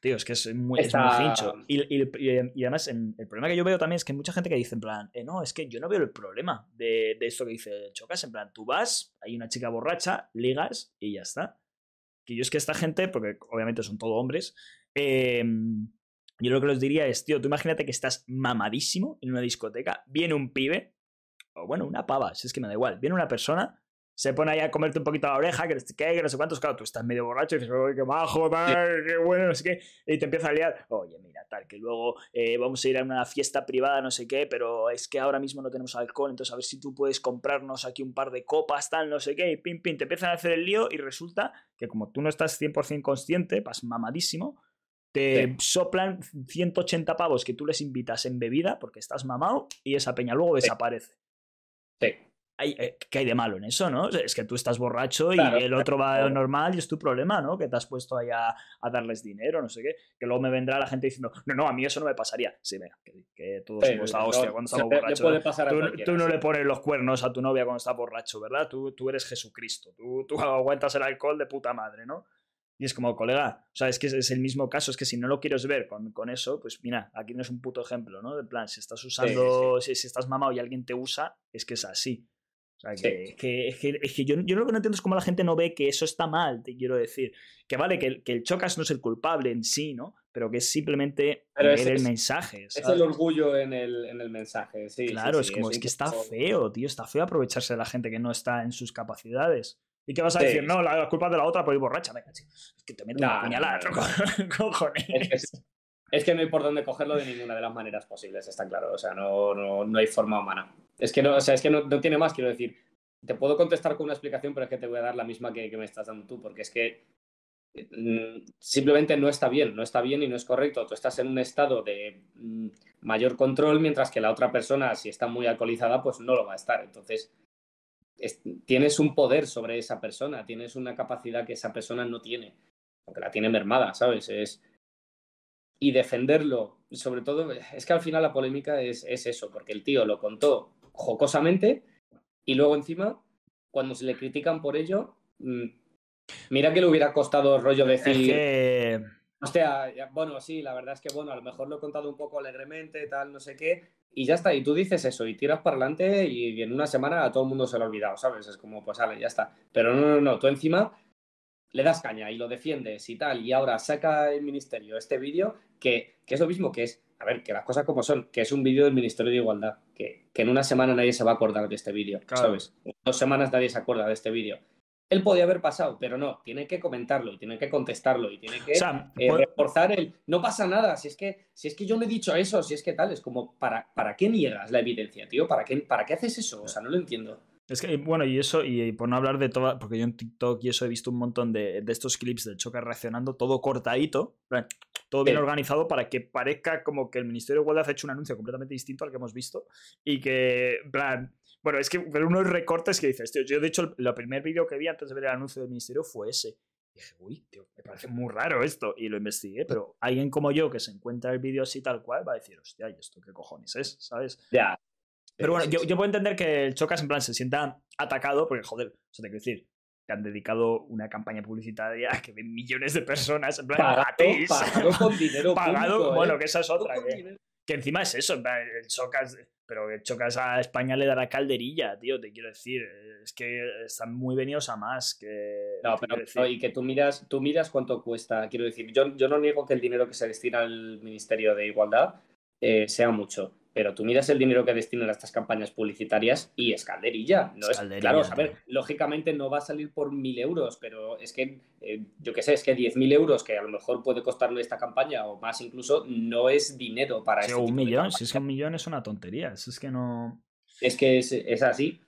tío, es que es muy, es muy Está- hincho. Y, y- y- y además el problema que yo veo también es que hay mucha gente que dice en plan, "Eh, no, es que yo no veo el problema de, de esto que dice Chocas, en plan, tú vas, hay una chica borracha, ligas y ya está. Que yo es que esta gente, porque obviamente son todo hombres, eh, yo lo que les diría es, tío, tú imagínate que estás mamadísimo en una discoteca, viene un pibe, o bueno, una pava, si es que me da igual, viene una persona se pone ahí a comerte un poquito la oreja, que no sé qué, que no sé cuántos. Claro, tú estás medio borracho y dices, qué majo, tal, qué bueno, no sé qué. Y te empieza a liar, oye, mira, tal, que luego eh, vamos a ir a una fiesta privada, no sé qué, pero es que ahora mismo no tenemos alcohol, entonces a ver si tú puedes comprarnos aquí un par de copas, tal, no sé qué, y pim, pim, te empiezan a hacer el lío y resulta que como tú no estás 100% consciente, vas mamadísimo, te soplan 180 pavos que tú les invitas en bebida porque estás mamado y esa peña luego desaparece. Sí. Hay, eh, ¿Qué hay de malo en eso, no? Es que tú estás borracho y el otro va normal y es tu problema, ¿no? Que te has puesto ahí a, darles dinero, no sé qué. Que luego me vendrá la gente diciendo, no, no, a mí eso no me pasaría. Sí, venga, que, todos somos la hostia cuando estamos borrachos. Tú, no le pones los cuernos a tu novia cuando está borracho, ¿verdad? Tú, tú eres Jesucristo. Tú, tú *laughs* aguantas el alcohol de puta madre, ¿no? Y es como, colega, o sea, es que es el mismo caso, es que si no lo quieres ver con, con eso, pues mira, aquí tienes un puto ejemplo, ¿no? De plan, si estás usando, Si, si, estás mamado y alguien te usa, es que es así. Sea, que, que, es que, yo, yo, lo que no entiendo es cómo la gente no ve que eso está mal, te quiero decir. Que vale, que, que el chocas no es el culpable en sí, ¿no? Pero que es simplemente leer el mensaje. Es el orgullo en el, en el mensaje, sí. Claro, es como, es, que está feo, tío, está feo aprovecharse de la gente que no está en sus capacidades. ¿Y qué vas a decir? No, la, culpa es de la otra por ir borracha. Venga, Es que te meto una puñalada, *laughs* cojones. Es que, no hay por dónde cogerlo de ninguna de las maneras posibles, está claro. O sea, no, no, no hay forma humana. Es que, no, o sea, es que no, no, tiene más, quiero decir. Te puedo contestar con una explicación, pero es que te voy a dar la misma que, que me estás dando tú, porque es que mm, simplemente no está bien, no está bien y no es correcto. Tú estás en un estado de mm, mayor control, mientras que la otra persona, si está muy alcoholizada, pues no lo va a estar. Entonces, tienes un poder sobre esa persona, tienes una capacidad que esa persona no tiene, aunque la tiene mermada, ¿sabes? Es... Y defenderlo, sobre todo, es que al final la polémica es, es eso, porque el tío lo contó jocosamente y luego encima, cuando se le critican por ello, mm, mira que le hubiera costado rollo decir... Hostia, bueno, sí, la verdad es que bueno, a lo mejor lo he contado un poco alegremente, tal, no sé qué, y ya está, y tú dices eso y tiras para adelante y en una semana a todo el mundo se lo ha olvidado, ¿sabes? Es como, pues sale, ya está. Pero no, no, no, tú encima le das caña y lo defiendes y tal, y ahora saca el ministerio este vídeo que, que es lo mismo que es, a ver, que las cosas como son, que es un vídeo del Ministerio de Igualdad, que, que en una semana nadie se va a acordar de este vídeo, ¿sabes? En dos semanas nadie se acuerda de este vídeo él podía haber pasado, pero no, tiene que comentarlo y tiene que contestarlo y tiene que eh, pues reforzar el no pasa nada, si es que si es que yo no he dicho eso, si es que tal, es como ¿para, para qué niegas la evidencia, tío? ¿Para qué, ¿Para qué haces eso? O sea, no lo entiendo. Es que, bueno, y eso, y, por no hablar de todo, porque yo en TikTok y eso he visto un montón de, de estos clips del Choca reaccionando, todo cortadito, todo bien organizado para que parezca como que el Ministerio de Igualdad ha hecho un anuncio completamente distinto al que hemos visto y que, plan, bueno, es que ver unos recortes que dices, tío, yo de hecho el, primer vídeo que vi antes de ver el anuncio del ministerio fue ese. Y dije, uy, tío, me parece muy raro esto. Y lo investigué, pero alguien como yo que se encuentra el vídeo así tal cual va a decir, hostia, ¿y esto qué cojones es? ¿Sabes? Ya. Pero bueno, yo, yo, puedo entender que el Chocas en plan se sienta atacado porque, joder, eso te quiero decir, te han dedicado una campaña publicitaria que ven millones de personas en plan pagado, Pagado con *laughs* dinero Pagado, bueno, ¿eh? que esa es otra. Que, encima es eso, el Chocas pero que chocas a España le dará calderilla, tío, te quiero decir. Es que están muy venidos a más. Que, no, pero y que tú miras, tú miras cuánto cuesta. Quiero decir, yo, yo no niego que el dinero que se destina al Ministerio de Igualdad eh, sea mucho pero tú miras el dinero que destinan a estas campañas publicitarias y es calderilla. No es, claro, a ver, lógicamente no va a salir por mil euros, pero es que, eh, yo qué sé, es que diez mil euros, que a lo mejor puede costarle esta campaña o más incluso, no es dinero para. Este un millón, si es que un millón es una tontería, es que no... Es que es, es así,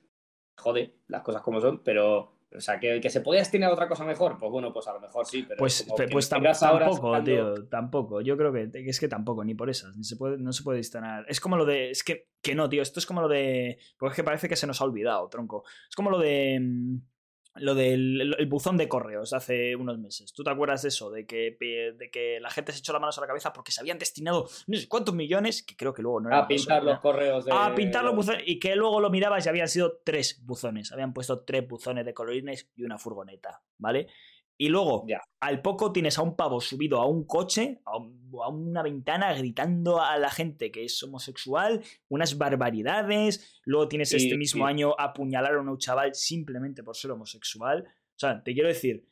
jode, las cosas como son, pero o sea, que, que se podía destinar a otra cosa mejor, pues bueno, pues a lo mejor sí, pero. Pues, pues tampoco, tío, tampoco. Yo creo que es que tampoco, ni por esas. Ni se puede, no se puede destinar. Es como lo de. Es que, que no, tío, esto es como lo de. Pues es que parece que se nos ha olvidado, tronco. Es como lo de. Lo del el buzón de correos hace unos meses. ¿Tú te acuerdas de eso? De que, de que la gente se echó la mano a la cabeza porque se habían destinado no sé cuántos millones, que creo que luego no A pintar los correos de... A pintar los buzones y que luego lo mirabas y habían sido tres buzones. Habían puesto tres buzones de colorines y una furgoneta, ¿vale? Y luego, al poco tienes a un pavo subido a un coche, a, una ventana, gritando a la gente que es homosexual, unas barbaridades. Luego tienes este mismo año apuñalar a un chaval simplemente por ser homosexual. O sea, te quiero decir,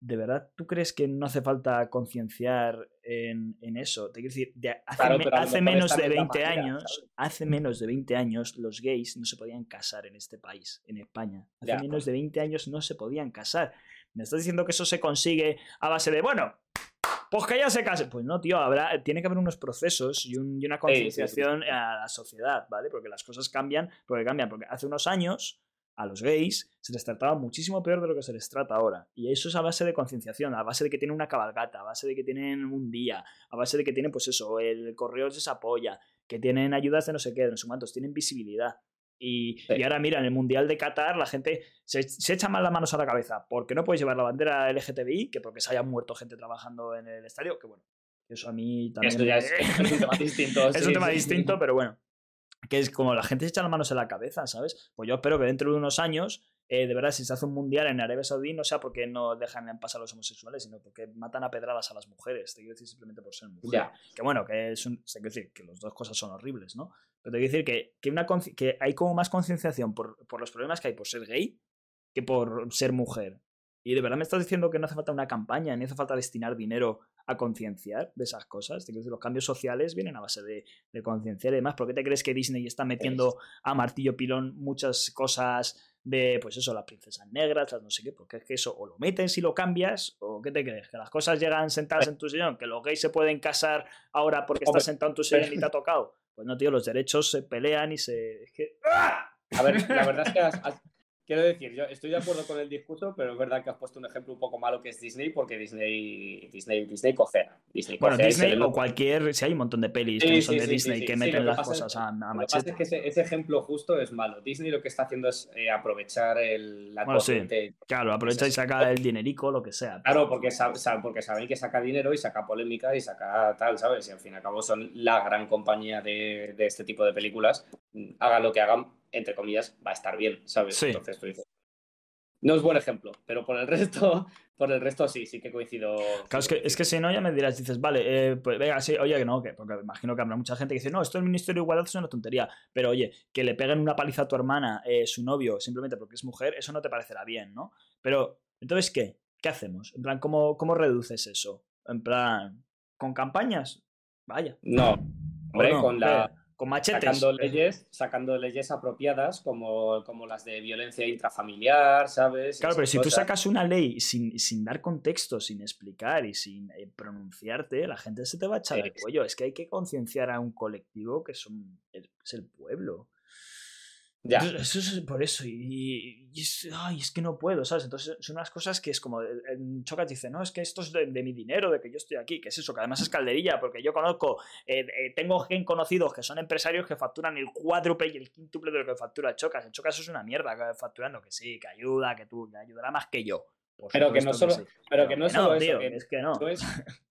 ¿de verdad tú crees que no hace falta concienciar en, en eso. Te quiero decir, de hace, Claro, me- a menos de no es la 20 manera, años, ¿sabes? hace menos de 20 años, los gays no se podían casar en este país, en España. Hace Ya. menos de 20 años no se podían casar. ¿Me estás diciendo que eso se consigue a base de, bueno, pues que ya se case? Pues no, tío, habrá, tiene que haber unos procesos y, un- y una sí, sí. concienciación a la sociedad, ¿vale? Porque las cosas cambian, porque cambian, porque hace unos años a los gays se les trataba muchísimo peor de lo que se les trata ahora. Y eso es a base de concienciación, a base de que tienen una cabalgata, a base de que tienen un día, a base de que tienen, pues eso, el correo les apoya, que tienen ayudas de no sé qué, de no sé cuántos, tienen visibilidad. Y, Sí. y ahora, mira, en el Mundial de Qatar la gente se, se echa más las manos a la cabeza porque no puedes llevar la bandera LGTBI que porque se haya muerto gente trabajando en el estadio, que bueno, eso a mí también... Ya es, un tema distinto. *laughs* es sí, un tema sí, distinto, pero bueno. Que es como la gente se echa las manos en la cabeza, ¿sabes? Pues yo espero que dentro de unos años, eh, de verdad, si se hace un mundial en Arabia Saudí, no sea porque no dejan en pasar a los homosexuales, sino porque matan a pedradas a las mujeres. Te quiero decir simplemente por ser mujer. Que bueno, que es un. Te quiero decir que las dos cosas son horribles, ¿no? Pero te quiero decir que, que, una que hay como más concienciación por, por los problemas que hay por ser gay que por ser mujer. Y de verdad me estás diciendo que no hace falta una campaña, ni hace falta destinar dinero a concienciar de esas cosas. Te quiero decir, los cambios sociales vienen a base de, de concienciar y demás. ¿Por qué te crees que Disney está metiendo a martillo pilón muchas cosas de, pues eso, las princesas negras, las no sé qué? Porque es que eso o lo metes y lo cambias, o ¿qué te crees? Que las cosas llegan sentadas en tu sillón, que los gays se pueden casar ahora porque estás sentado en tu sillón y te ha tocado. Pues no, tío, los derechos se pelean y se. es que- A ver, la verdad es que has- has- quiero decir, yo estoy de acuerdo con el discurso, pero es verdad que has puesto un ejemplo un poco malo que es Disney, porque Disney, Disney, Disney cojea. Disney Bueno, Disney o cualquier. Si hay un montón de pelis Sí, que no son sí, de sí, Disney que meten que las pasa cosas a, a Lo que machete. pasa es que ese, ese ejemplo justo es malo. Disney lo que está haciendo es eh, aprovechar el, la Bueno, corriente. Claro, aprovecha y saca el dinerico, lo que sea. Claro, porque saben que saca dinero y saca polémica y saca tal, ¿sabes? Y al fin y al cabo son la gran compañía de, de este tipo de películas. Hagan lo que hagan, entre comillas, va a estar bien, ¿sabes? Sí. Entonces tú dices. No es buen ejemplo, pero por el *laughs* resto, por el resto sí, sí que coincido. Claro, es que, es que si no, ya me dirás, dices, vale, eh, pues venga, sí, oye, que no, que, porque imagino que habrá mucha gente que dice, no, esto del Ministerio de Igualdad es una tontería, pero oye, que le peguen una paliza a tu hermana, eh, su novio, simplemente porque es mujer, eso no te parecerá bien, ¿no? Pero, entonces, ¿qué? ¿Qué hacemos? En plan, ¿cómo, cómo reduces eso? En plan, ¿con campañas? Vaya. No, hombre, no? con la. Con machetes. Sacando leyes, sacando leyes apropiadas como, como las de violencia intrafamiliar, ¿sabes? Claro, Esas pero si tú sacas una ley sin, sin dar contexto, sin explicar y sin eh, pronunciarte, la gente se te va a echar Exacto. cuello. Es que hay que concienciar a un colectivo que son, es el pueblo. Ya. Eso es por eso. Y, y es, ay, es que no puedo, ¿sabes? Entonces son unas cosas que es como. eh, Chocas dice, no, es que esto es de, de mi dinero, de que yo estoy aquí. que es eso? Que además es calderilla, porque yo conozco, eh, eh, tengo gente conocidos que son empresarios que facturan el cuádruple y el quíntuple de lo que factura Chocas. El Chocas es una mierda facturando, que sí, que ayuda, que tú, que ayudará más que yo. Por Pero que no solo, sí. pero que no solo eso, tío, que es que no. no es,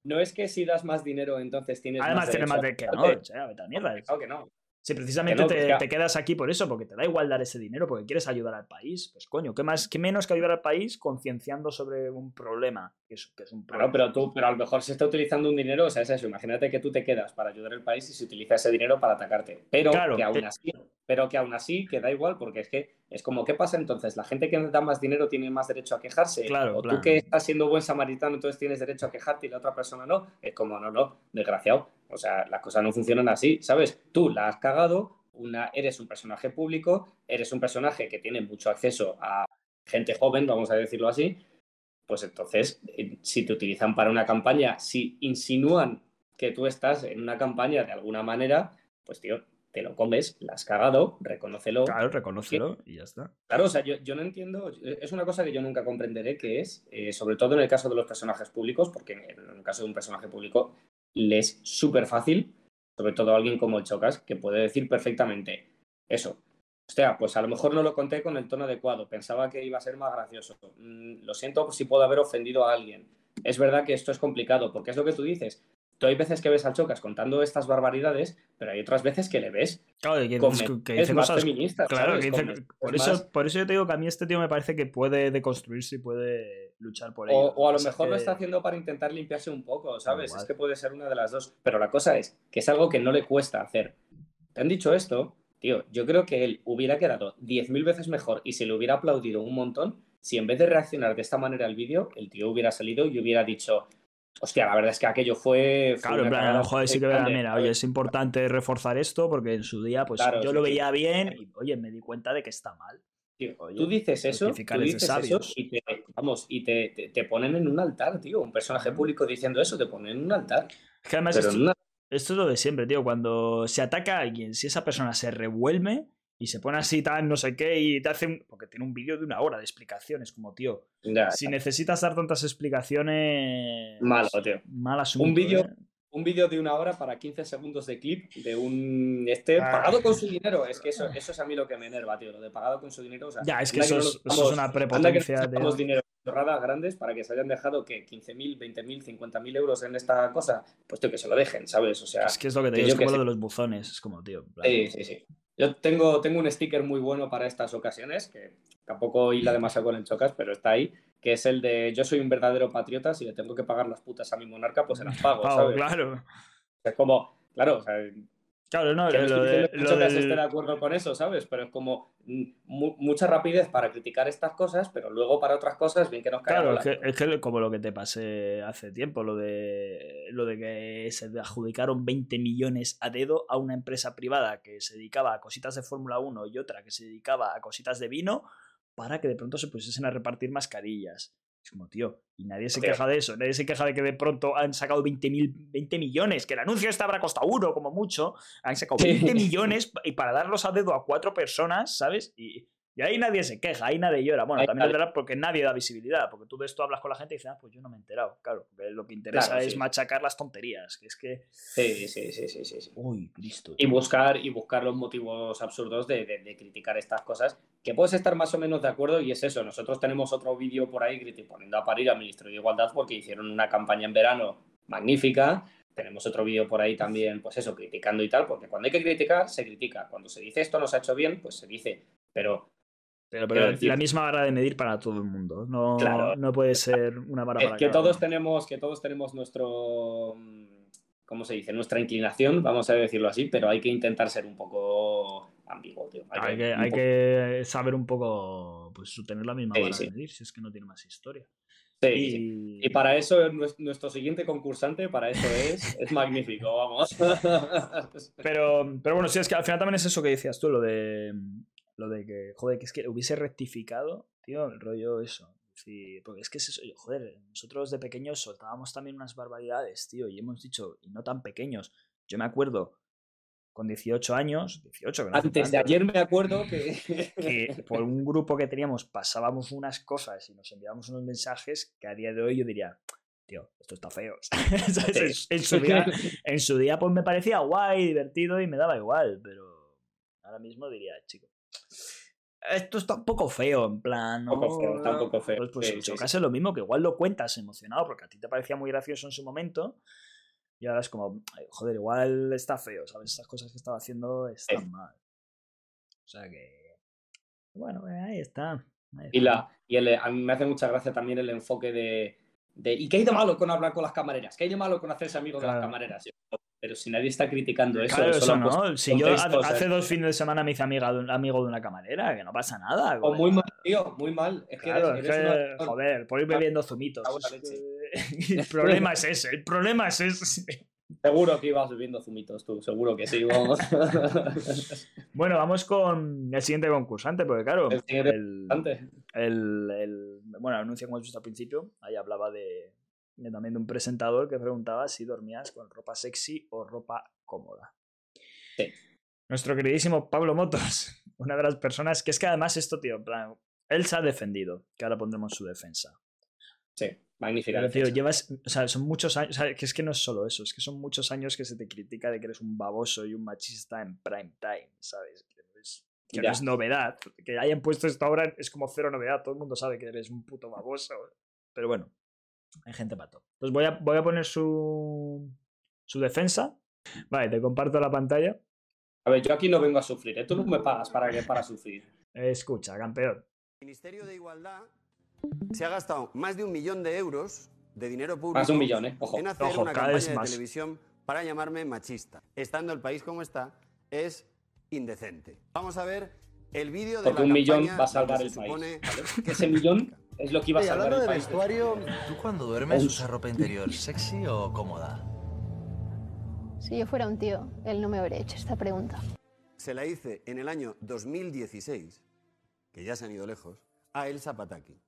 no es que si das más dinero entonces tienes Además más tiene más de derecho que no, o sea, mierda. Claro que no. Si precisamente no, te, quedas aquí por eso, porque te da igual dar ese dinero, porque quieres ayudar al país, pues coño, ¿qué, más, qué menos que ayudar al país concienciando sobre un problema? Que es, que es un Claro, pero tú, pero a lo mejor se está utilizando un dinero, o sea, es eso. Imagínate que tú te quedas para ayudar al país y se utiliza ese dinero para atacarte. Pero Claro, que aún te- así, pero que aún así que da igual, porque es que es como, ¿qué pasa entonces? ¿La gente que da más dinero tiene más derecho a quejarse? Claro, o plan. tú que estás siendo buen samaritano, entonces tienes derecho a quejarte y la otra persona no. Es como, no, no, desgraciado. O sea, las cosas no funcionan así, ¿sabes? Tú la has cagado, una, eres un personaje público, eres un personaje que tiene mucho acceso a gente joven, vamos a decirlo así, pues entonces, eh, si te utilizan para una campaña, si insinúan que tú estás en una campaña de alguna manera, pues tío, te lo comes, la has cagado, reconócelo. Claro, reconócelo y ya está. Claro, o sea, yo, yo no entiendo, es una cosa que yo nunca comprenderé, que es, eh, sobre todo en el caso de los personajes públicos, porque en el caso de un personaje público le es súper fácil, sobre todo a alguien como el Chocas, que puede decir perfectamente eso. Hostia, pues a lo mejor no lo conté con el tono adecuado, pensaba que iba a ser más gracioso. Mm, lo siento si puedo haber ofendido a alguien. Es verdad que esto es complicado, porque es lo que tú dices. Tú hay veces que ves al Chocas contando estas barbaridades, pero hay otras veces que le ves Claro, que, que dice más cosas. feministas, Claro, que dice- mensajes por, eso, más- por eso yo te digo que a mí este tío me parece que puede deconstruirse y puede luchar por ello. o a lo mejor lo está haciendo para intentar limpiarse un poco, ¿sabes? igual. Es que puede ser una de las dos. Pero la cosa es que es algo que no le cuesta hacer. Te han dicho esto, tío, yo creo que él hubiera quedado 10.000 veces mejor y se le hubiera aplaudido un montón si en vez de reaccionar de esta manera al vídeo, el tío hubiera salido y hubiera dicho, hostia, la verdad es que aquello fue. fue Claro, en plan, joder, sí que grande, mira, oye, es importante reforzar esto porque en su día, pues Claro, yo sí, lo sí. veía bien y, oye, me di cuenta de que está mal. Tío, Oye, tú dices eso, tú dices eso y te, vamos, y te, te, te ponen en un altar, tío. Un personaje público diciendo eso, te ponen en un altar. Es que además esto, una- esto es lo de siempre, tío. Cuando se ataca a alguien, si esa persona se revuelve y se pone así tan no sé qué y te hace un... Porque tiene un vídeo de una hora de explicaciones, como, tío, Ya, si necesitas dar tantas explicaciones... Malo, tío. Mal asunto, Un vídeo ¿eh? un vídeo de una hora para 15 segundos de clip de un este Ah. pagado con su dinero. Es que eso, eso es a mí lo que me enerva, tío. Lo de pagado con su dinero. O sea, Ya, es que eso no es- nos eso es damos- una que prepotencia, damos tío. dinero chorradas grandes para que se hayan dejado que 15.000, 20.000, 50.000 euros en esta cosa. Pues tío, que se lo dejen, ¿sabes? O sea, Es que es lo que te que digo, yo es como lo sé. de los buzones. Es como, tío. plan, Sí, sí, sí. Yo tengo, tengo un sticker muy bueno para estas ocasiones, que tampoco hila demasiado con el chocas, pero está ahí, que es el de yo soy un verdadero patriota, si le tengo que pagar las putas a mi monarca, pues se las pago, *laughs* ¿sabes? claro. Es como, claro, o sea, Claro, no, que lo, de- lo del- esté de acuerdo con eso, ¿sabes? Pero es como mm, mu- mucha rapidez para criticar estas cosas, pero luego para otras cosas, bien que nos Claro, es que, es que como lo que te pasé hace tiempo, lo de lo de que se adjudicaron 20 millones a dedo a una empresa privada que se dedicaba a cositas de Fórmula 1 y otra que se dedicaba a cositas de vino para que de pronto se pusiesen a repartir mascarillas. Es como, tío, y nadie se queja de eso, nadie se queja de que de pronto han sacado 20, mil, 20 millones, que el anuncio este habrá costado uno como mucho, han sacado Sí. 20 *laughs* millones y para darlos a dedo a cuatro personas, ¿sabes? Y, y ahí nadie se queja, ahí nadie llora. Bueno, Ahí también es verdad porque nadie da visibilidad, porque tú ves, tú hablas con la gente y dices, ah, pues yo no me he enterado. Claro, porque lo que interesa Claro, es sí. machacar las tonterías, que es que... Sí, sí, sí, sí, sí, sí. Uy, Cristo. Y buscar, y buscar los motivos absurdos de, de- de criticar estas cosas, que puedes estar más o menos de acuerdo y es eso. Nosotros tenemos otro vídeo por ahí poniendo a parir al ministro de Igualdad porque hicieron una campaña en verano magnífica. Tenemos otro vídeo por ahí también, pues eso, criticando y tal, porque cuando hay que criticar, se critica. Cuando se dice esto no se ha hecho bien, pues se dice. Pero Pero, Quiero pero decir- la misma vara de medir para todo el mundo. No, Claro. no puede ser una vara Es para que cada todos uno. tenemos, que todos tenemos nuestro, mm, ¿cómo se dice? Nuestra inclinación, vamos a decirlo así, pero hay que intentar ser un poco ambiguo, tío. Hay que, hay poco- que saber un poco, pues tener la misma Sí, vara sí. de medir, si es que no tiene más historia. Sí, y, sí. Y para eso, nues- nuestro siguiente concursante, para eso es, *laughs* es magnífico, vamos. Pero, pero bueno, sí, es que al final también es eso que decías tú, lo de, lo de que, joder, que es que hubiese rectificado, tío, el rollo eso. Sí, porque es que es eso, joder, nosotros de pequeños soltábamos también unas barbaridades, tío, y hemos dicho, y no tan pequeños. Yo me acuerdo con 18 años, 18, que no Antes de ayer me acuerdo que... que *laughs* por un grupo que teníamos pasábamos unas cosas y nos enviábamos unos mensajes que a día de hoy yo diría, tío, esto está feo. *laughs* En, en su día, en su día pues me parecía guay, divertido y me daba igual, pero ahora mismo diría, chico, esto está un poco feo, en plan. Un poco ¿no? feo, está un poco feo. Pues, pues Sí, en sí, lo mismo, que igual lo cuentas emocionado porque a ti te parecía muy gracioso en su momento. Y ahora es como, "Ay, joder, igual está feo, ¿sabes? Estas cosas que estaba haciendo están mal. O sea que. Bueno, eh, ahí está. ahí Y, la, y el- a mí me hace mucha gracia también el enfoque de, de ¿y qué hay de malo con hablar con las camareras? ¿Qué hay de malo con hacerse amigo de las camareras? Pero si nadie está criticando eso, Claro, eso no. Si yo hace, dos fines de semana me hice amiga de un, amigo de una camarera, que no pasa nada. o muy mal, tío, muy mal. Es que Claro, eres, es eres que, una- joder, por ir bebiendo zumitos. *laughs* El problema es ese, el problema es ese. Seguro que ibas bebiendo zumitos tú, seguro que sí, vamos. *laughs* Bueno, vamos con el siguiente concursante, porque claro, El el, el, el- bueno, el anuncio que hemos visto al principio, ahí hablaba de también de un presentador que preguntaba si dormías con ropa sexy o ropa cómoda. Sí. Nuestro queridísimo Pablo Motos, *laughs* una de las personas que es que además esto, tío, plan, él se ha defendido, que ahora pondremos su defensa. Sí, magnífica. Pero, tío, llevas, o sea, son muchos años, o sea, que es que no es solo eso, es que son muchos años que se te critica de que eres un baboso y un machista en prime time, ¿sabes? Que es, que no es novedad. Que hayan puesto esto ahora es como cero novedad, todo el mundo sabe que eres un puto baboso. Pero bueno, hay gente pato. Pues voy a, voy a poner su, su defensa. Vale, te comparto la pantalla. A ver, yo aquí no vengo a sufrir, ¿eh? Tú no me pagas para, que, para sufrir. Escucha, campeón. El Ministerio de Igualdad se ha gastado más de un millón de euros de dinero público Más de un millón, ¿eh? Ojo. en hacer Ojo, una cada vez campaña de más. televisión para llamarme machista. Estando el país como está, es indecente. Vamos a ver el vídeo de Porque la un millón campaña va a salvar el país. ¿vale? Que ese millón es lo que iba a salvar hablando el de país. vestuario, ¿Tú cuando duermes Uy. usas ropa interior sexy o cómoda? Si yo fuera un tío, él no me habría hecho esta pregunta. Se la hice en el año 2016, que ya se han ido lejos, a El Zapataki.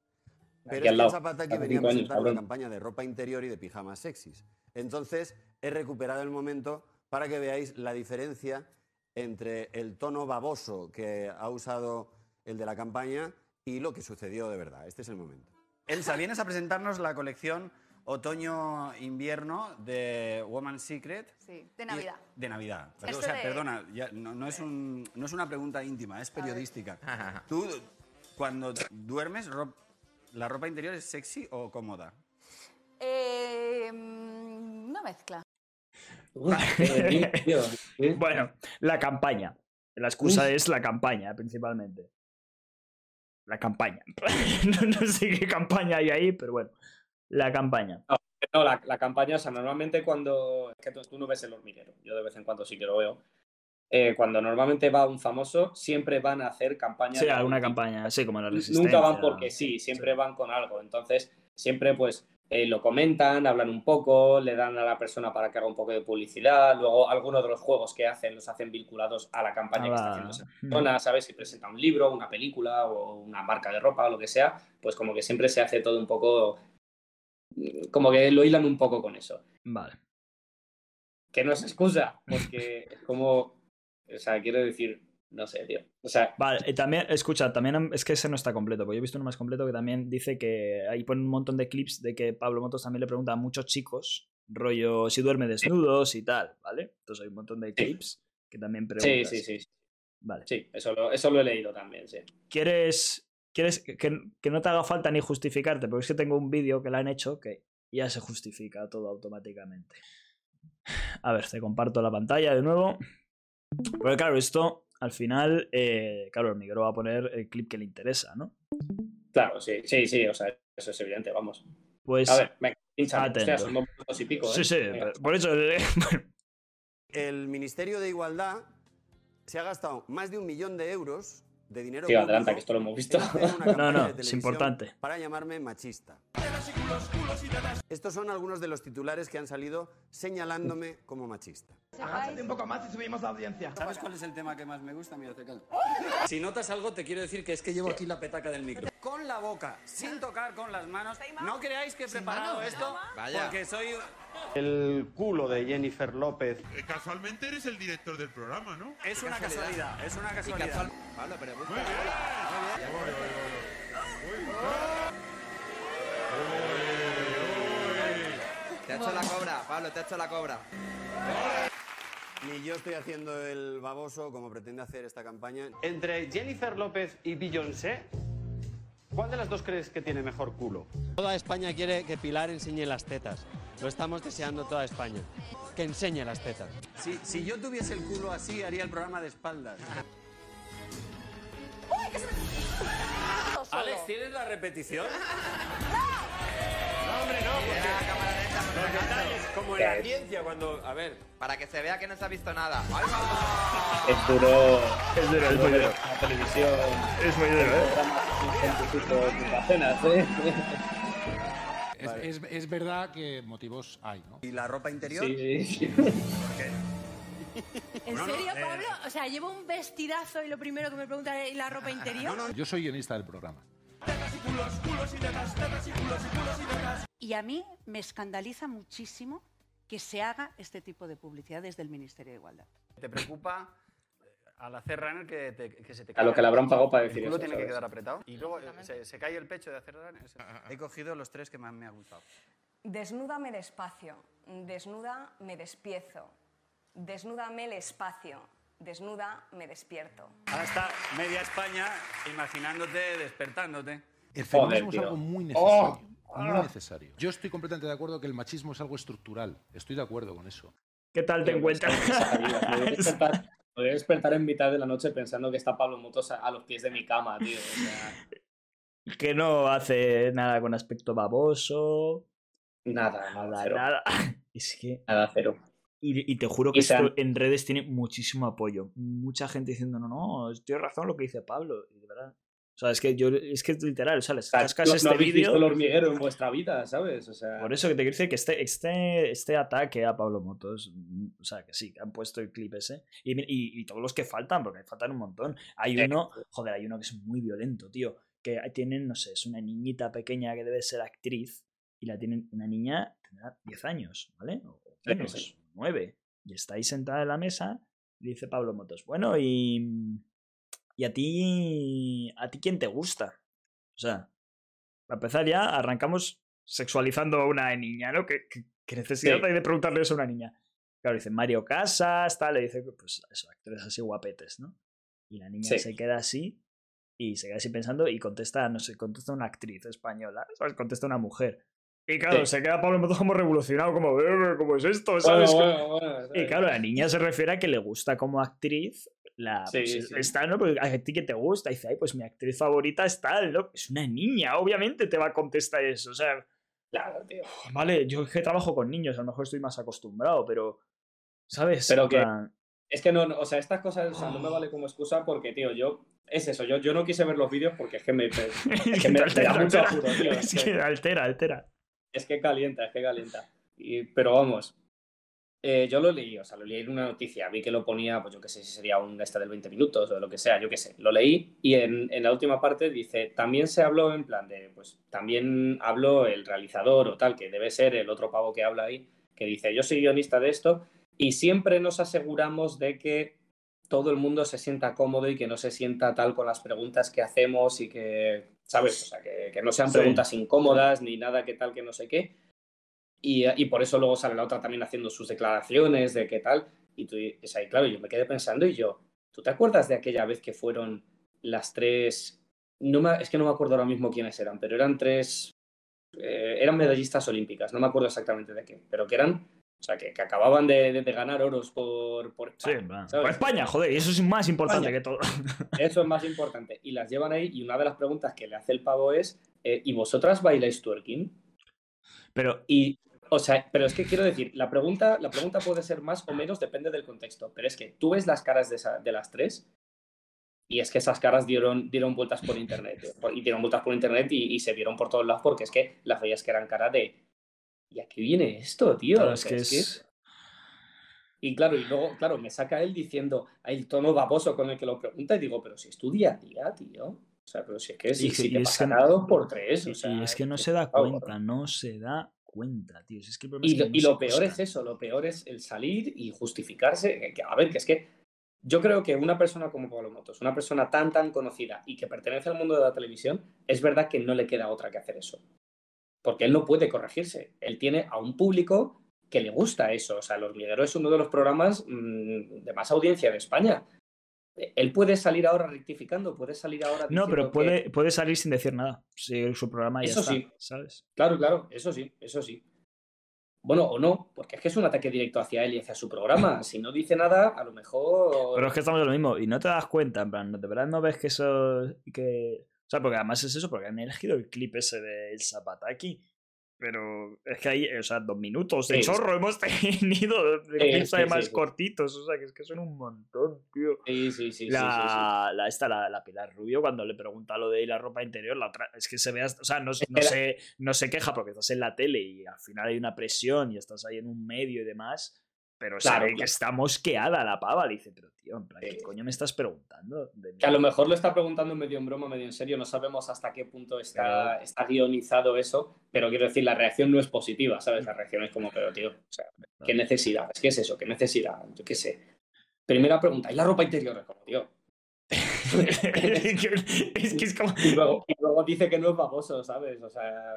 Pero es que. El Zapataki venía a presentar una campaña de ropa interior y de pijamas sexys. Entonces, he recuperado el momento para que veáis la diferencia entre el tono baboso que ha usado el de la campaña y lo que sucedió de verdad. Este es el momento. Elsa, vienes a presentarnos la colección otoño-invierno de Woman's Secret. Sí, de Y- Navidad. De Navidad. Esto o sea, de- perdona, ya, no, no es un- no es una pregunta íntima, es periodística. *laughs* ¿Tú, cuando duermes, ro- la ropa interior es sexy o cómoda? Eh, mm, una mezcla. *laughs* bueno, la campaña. La excusa es la campaña, principalmente. La campaña. *laughs* no, no sé qué campaña hay ahí, pero bueno. La campaña. No, la, la campaña, o sea, normalmente cuando. Es que tú, tú no ves el hormiguero, yo de vez en cuando sí que lo veo. Eh, cuando normalmente va un famoso, siempre van a hacer campaña. Sí, alguna campaña, así como la resistencia. Nunca van porque sí, siempre van con algo. Entonces, siempre pues eh, lo comentan, hablan un poco, le dan a la persona para que haga un poco de publicidad. Luego, algunos de los juegos que hacen los hacen vinculados a la campaña que está haciendo esa Hmm. persona, ¿sabes? Si presenta un libro, una película o una marca de ropa o lo que sea, pues como que siempre se hace todo un poco. Como que lo hilan un poco con eso. Vale. Que no es excusa, porque es como. O sea, quiero decir, no sé, tío. O sea, Vale, y también, escucha, también es que ese no está completo, porque yo he visto uno más completo que también dice que ahí pone un montón de clips de que Pablo Motos también le pregunta a muchos chicos, rollo, si duerme desnudos y tal, ¿vale? Entonces hay un montón de clips que también sí, preguntas. sí, sí. Vale. Sí, eso lo, eso lo he leído también, sí. ¿Quieres, quieres que, que no te haga falta ni justificarte? Porque es que tengo un vídeo que le han hecho que ya se justifica todo automáticamente. A ver, te comparto la pantalla de nuevo. Porque claro, esto al final, eh, claro, el micro va a poner el clip que le interesa, ¿no? Claro, sí, sí, sí, o sea, eso es evidente, vamos. Pues. A ver, venga, pincha, atento. hostia, son dos minutos y pico, Sí, ¿eh? sí, Venga. por eso. *laughs* eh, El Ministerio de Igualdad se ha gastado más de un millón de euros de dinero Tío, adelanta, que esto lo hemos visto. *laughs* No, no, es importante. Para llamarme machista. Estos son algunos de los titulares que han salido señalándome como machista. Agáchate un poco más y subimos la audiencia. ¿Sabes cuál es el tema que más me gusta? Mira, te calmo. Si notas algo, te quiero decir que es que llevo aquí la petaca del micro. Con la boca, sin tocar con las manos. No creáis que he preparado esto porque soy... El culo de Jennifer López. Eh, Casualmente eres el director del programa, ¿no? Es una casualidad, es una casualidad. Pablo, pero busca. Muy bien. Te ha hecho la cobra, Pablo, te ha hecho la cobra. Ni yo estoy haciendo el baboso como pretende hacer esta campaña. Entre Jennifer López y Beyoncé, ¿cuál de las dos crees que tiene mejor culo? Toda España quiere que Pilar enseñe las tetas. Lo estamos deseando toda España. Que enseñe las tetas. Si, si yo tuviese el culo así, haría el programa de espaldas. Alex, ¿tienes la repetición? *laughs* No, hombre, no, porque Los detalles, como en la ciencia, cuando... A ver... Para que se vea que no se ha visto nada. Es duro. Es duro, es muy duro. La televisión. Es muy duro, ¿eh? Cacenas, ¿eh? Es, es- es verdad que motivos hay, ¿no? ¿Y la ropa interior? Sí, sí. ¿En No, no, serio, eh, Pablo? O sea, llevo un vestidazo y lo primero que me pregunta es ¿y la ropa interior. Yo soy guionista del programa. Y a mí me escandaliza muchísimo que se haga este tipo de publicidad desde el Ministerio de Igualdad. ¿Te preocupa eh, al hacer runner que, te- que se te A lo que le el habrán pagado para decir El culo eso, tiene que ¿sabes? quedar apretado. Y luego eh, se, se cae el pecho de hacer runner. He cogido los tres que más me ha gustado. Desnúdame despacio, desnuda me despiezo, desnúdame el espacio, desnuda me despierto. Ahora está media España imaginándote despertándote. El Joder, feminismo es tío. algo muy Oh, necesario. Muy ah. necesario. Yo estoy completamente de acuerdo que el machismo es algo estructural. Estoy de acuerdo con eso. ¿Qué tal te encuentras? esa vida, Me voy a *laughs* despertar- me voy a despertar en mitad de la noche pensando que está Pablo Motos a, a los pies de mi cama, tío. O sea, que no hace nada con aspecto baboso. nada, nada, Nada, cero. nada. *laughs* Es que. Nada, cero. Y, y te juro que esto en redes tiene muchísimo apoyo. Mucha gente diciendo, no, no, tienes razón lo que dice Pablo. Y de verdad, O sea, es que yo, es que literal, o sea, les cascas no- no este visto vídeo. el hormiguero en vuestra vida, ¿sabes? O sea, Por eso que te quiero decir que este, este, este ataque a Pablo Motos, o sea, que sí, que han puesto el clip ese. Y, y- y todos los que faltan, porque faltan un montón. Hay Eh, uno, joder, hay uno que es muy violento, tío. Que tienen, no sé, es una niñita pequeña que debe ser actriz. Y la tienen, una niña tendrá 10 años, ¿vale? O Sí, menos, sí. 9. Y está ahí sentada en la mesa. Y dice Pablo Motos, bueno, y. ¿Y a ti. ¿A ti quién te gusta? O sea, para empezar ya, arrancamos sexualizando a una niña, ¿no? ¿Qué, qué- qué necesidad Sí. hay de preguntarle eso a una niña? Claro, dice Mario Casas, tal, le dice, pues eso, actores así guapetes, ¿no? Y la niña Sí. se queda así y se queda así pensando y contesta, no sé, contesta una actriz española, ¿sabes? Contesta una mujer. Y claro, Sí. se queda Pablo Motos como revolucionado, como, "Eh, ¿cómo es esto? ¿Sabes? bueno, bueno, Y claro, la niña se refiere a que le gusta como actriz. La, Sí, pues, sí. Está, ¿no? Porque a ti que te gusta. Y dice, ay, pues mi actriz favorita es tal, ¿no? Es una niña, obviamente te va a contestar eso. O sea, Claro, tío. vale, yo es que trabajo con niños, a lo mejor estoy más acostumbrado, pero. ¿Sabes? Pero que- plan, Es que no, no, o sea, estas cosas o sea, no me vale como excusa porque, tío, yo. Es eso, yo, yo no quise ver los vídeos porque es que me, *laughs* es que me, te me da altera, mucho altera. apuro, tío. Es Es que, que altera, altera. es que calienta, es que calienta. Y, pero vamos, eh, yo lo leí, o sea, lo leí en una noticia, vi que lo ponía, pues yo qué sé si sería un este del 20 minutos o de lo que sea, yo qué sé. Lo leí y en, en la última parte dice, también se habló en plan de, pues también habló el realizador o tal, que debe ser el otro pavo que habla ahí, que dice, yo soy guionista de esto y siempre nos aseguramos de que todo el mundo se sienta cómodo y que no se sienta tal con las preguntas que hacemos y que, ¿sabes? O sea, que, que no sean Sí. preguntas incómodas ni nada que tal que no sé qué. Y, y por eso luego sale la otra también haciendo sus declaraciones de qué tal. Y tú, es ahí, claro, yo me quedé pensando y yo, ¿tú te acuerdas de aquella vez que fueron las tres... No me- es que no me acuerdo ahora mismo quiénes eran, pero eran tres... eh, eran medallistas olímpicas, no me acuerdo exactamente de qué, pero que eran... O sea, que, que acababan de, de- de ganar oros por, por Sí, España, ¿sabes? por España, joder, y eso es más importante España. que todo. *laughs* Eso es más importante. Y las llevan ahí y una de las preguntas que le hace el pavo es, eh, ¿y vosotras bailáis twerking? Pero, Y, o sea, pero es que quiero decir, la pregunta, la pregunta puede ser más o menos, depende del contexto. Pero es que tú ves las caras de, esa- de las tres y es que esas caras dieron, dieron vueltas por internet. eh, Y dieron vueltas por internet y, y se vieron por todos lados porque es que las veías que eran cara de... ¿Y a qué viene esto, tío? claro, O es que es que-. Y claro, y luego, claro, me saca él diciendo "Ay, el tono baboso con el que lo pregunta y digo, pero si es tu día a día, tío. O sea, pero si es que sí, Y- que es pasa que- cada dos por tres. O y- sea, y es que no se da cuenta, no se da cuenta, tío. Si es que el problema Y lo, no y se lo peor es eso, lo peor es el salir y justificarse. a ver, que es que yo creo que una persona como Pablo Motos, una persona tan, tan conocida y que pertenece al mundo de la televisión, es verdad que no le queda otra que hacer eso. Porque él no puede corregirse. Él tiene a un público que le gusta eso. O sea, El Hormiguero es uno de los programas mm, de más audiencia de España. Él puede salir ahora rectificando, puede salir ahora No, pero que- puede, puede salir sin decir nada. Si su programa ya Eso está, sí. ¿sabes? Claro, claro, eso sí, eso sí. Bueno, o no, porque es que es un ataque directo hacia él y hacia su programa. *laughs* Si no dice nada, a lo mejor. Pero es que estamos en lo mismo. Y no te das cuenta, en plan, de verdad no ves que eso. que. O sea, porque además es eso, porque han elegido el clip ese del Zapataki. Pero es que hay, o sea, dos minutos de Sí. chorro hemos *laughs* tenido clips sí, sí. cortitos. O sea, que es que son un montón, tío. Sí, sí, sí. sí, sí, la, la esta, la, la Pilar Rubio, cuando le pregunta lo de la ropa interior, la otra, es que se ve, hasta- o sea, no, no, se, no se queja porque estás en la tele y al final hay una presión y estás ahí en un medio y demás, pero Claro, se ve que está mosqueada la pava. Dice, pero tío, en plan, ¿qué coño me estás preguntando? De mí?". Que a lo mejor lo está preguntando medio en broma, medio en serio. No sabemos hasta qué punto está, está guionizado eso. Pero quiero decir, la reacción no es positiva, ¿sabes? La reacción es como, pero tío, o sea, ¿qué necesidad? Es que es eso, ¿qué necesidad? Yo qué sé. Primera pregunta, ¿y la ropa interior? Como, tío. *laughs* es que es como. Y luego, y luego dice que no es baboso, ¿sabes? O sea,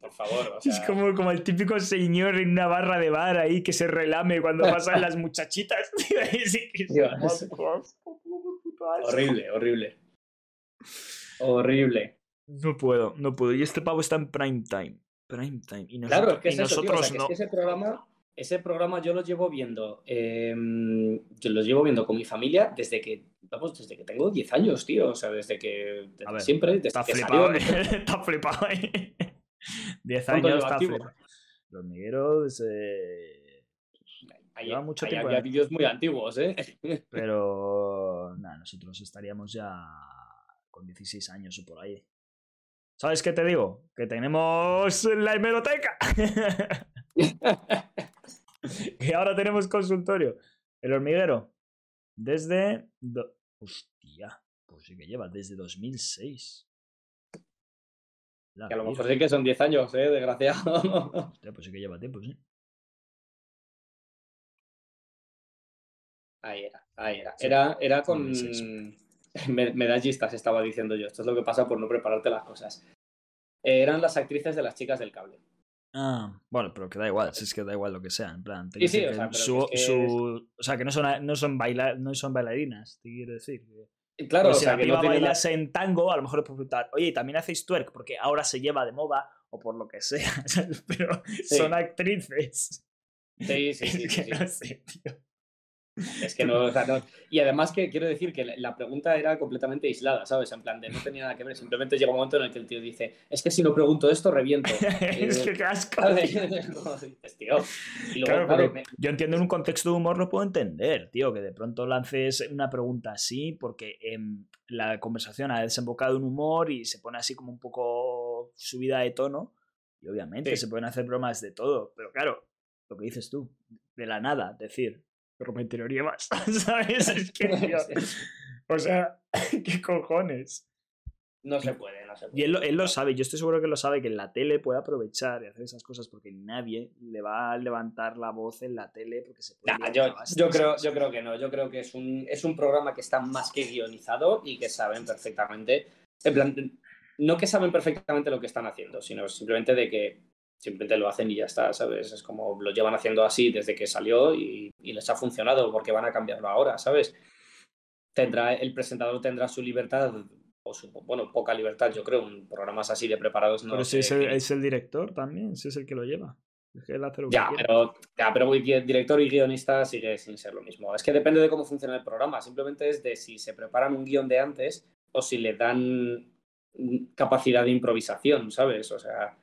por favor. O *laughs* sea, Es como, como el típico señor en una barra de bar ahí que se relame cuando *laughs* pasan las muchachitas. *laughs* horrible, horrible. Horrible. No puedo, no puedo. Y este pavo está en prime time. Prime time. Y nosotros, Claro, es que y es eso, tío, o sea, que es no. que ese programa, ese programa yo lo llevo viendo, eh, yo lo llevo viendo con mi familia desde que, vamos, desde que tengo 10 años, tío, o sea, desde que, desde A ver, siempre, desde está que flipado, salió. ¿eh? está flipado. ¿Eh? 10 ¿Cuánto años está. Los Migueros. Hay, Lleva mucho hay- tiempo hay ya. vídeos muy antiguos, ¿eh? *laughs* Pero... Nada, nosotros estaríamos ya... con 16 años o por ahí. ¿Sabes qué te digo? Que tenemos la hemeroteca. *laughs* y ahora tenemos consultorio. El hormiguero. Desde... Hostia. Pues sí que lleva desde 2006. Que a lo mejor sí que son 10 años, ¿eh? Desgraciado. *laughs* Hostia, pues sí que lleva tiempo, sí. Ahí era, ahí era. Era, era con *laughs* medallistas, estaba diciendo yo. Esto es lo que pasa por no prepararte las cosas. Eh, eran las actrices de las chicas del cable. Ah, bueno, pero que da igual, si es que da igual lo que sea, en plan. Sí, sí, o sea, su, su, o sea, que no son, no son, baila, no son bailarinas, te quiero decir. Claro, pues o sea, si que la no piba tiene bailas en tango, a lo mejor puedes preguntar, oye, ¿y también hacéis twerk? Porque ahora se lleva de moda, o por lo que sea, *laughs* pero son actrices. Sí, sí, sí. Es sí, que sí. no sé, tío. Es que no, o sea, no- Y además que quiero decir que la- pregunta era completamente aislada, ¿sabes? En plan de no tenía nada que ver. Simplemente llega un momento en el que el tío dice, es que si no pregunto esto, reviento. *laughs* es Eh, que qué *laughs* tío. Y luego, Claro, claro, yo entiendo en un contexto de humor lo puedo entender, tío, que de pronto lances una pregunta así porque em, la conversación ha desembocado en humor y se pone así como un poco subida de tono y obviamente Sí. se pueden hacer bromas de todo, pero claro, lo que dices tú, de la nada, decir, ropa interior llevas, ¿sabes? Es que, tío, o sea, *laughs* ¿qué cojones? no se puede, no se puede. Y él, lo- él lo sabe, yo estoy seguro que lo sabe, que en la tele puede aprovechar y hacer esas cosas porque nadie le va a levantar la voz en la tele porque se puede... Nah, yo, creo, yo creo que no, yo creo que es un, es un programa que está más que guionizado y que saben perfectamente, en plan, no que saben perfectamente lo que están haciendo, sino simplemente de que simplemente lo hacen y ya está, ¿sabes? Es como lo llevan haciendo así desde que salió y, y les ha funcionado porque van a cambiarlo ahora, ¿sabes? Tendrá, el presentador tendrá su libertad, o su, bueno, poca libertad, yo creo, en programas así de preparados no Pero si es el, qué- es el director también, si es el que lo lleva. Es que él hace lo que Ya, quiere. pero, ya, pero director y guionista sigue sin ser lo mismo. Es que depende de cómo funciona el programa. Simplemente es de si se preparan un guion de antes o si le dan capacidad de improvisación, ¿sabes? O sea,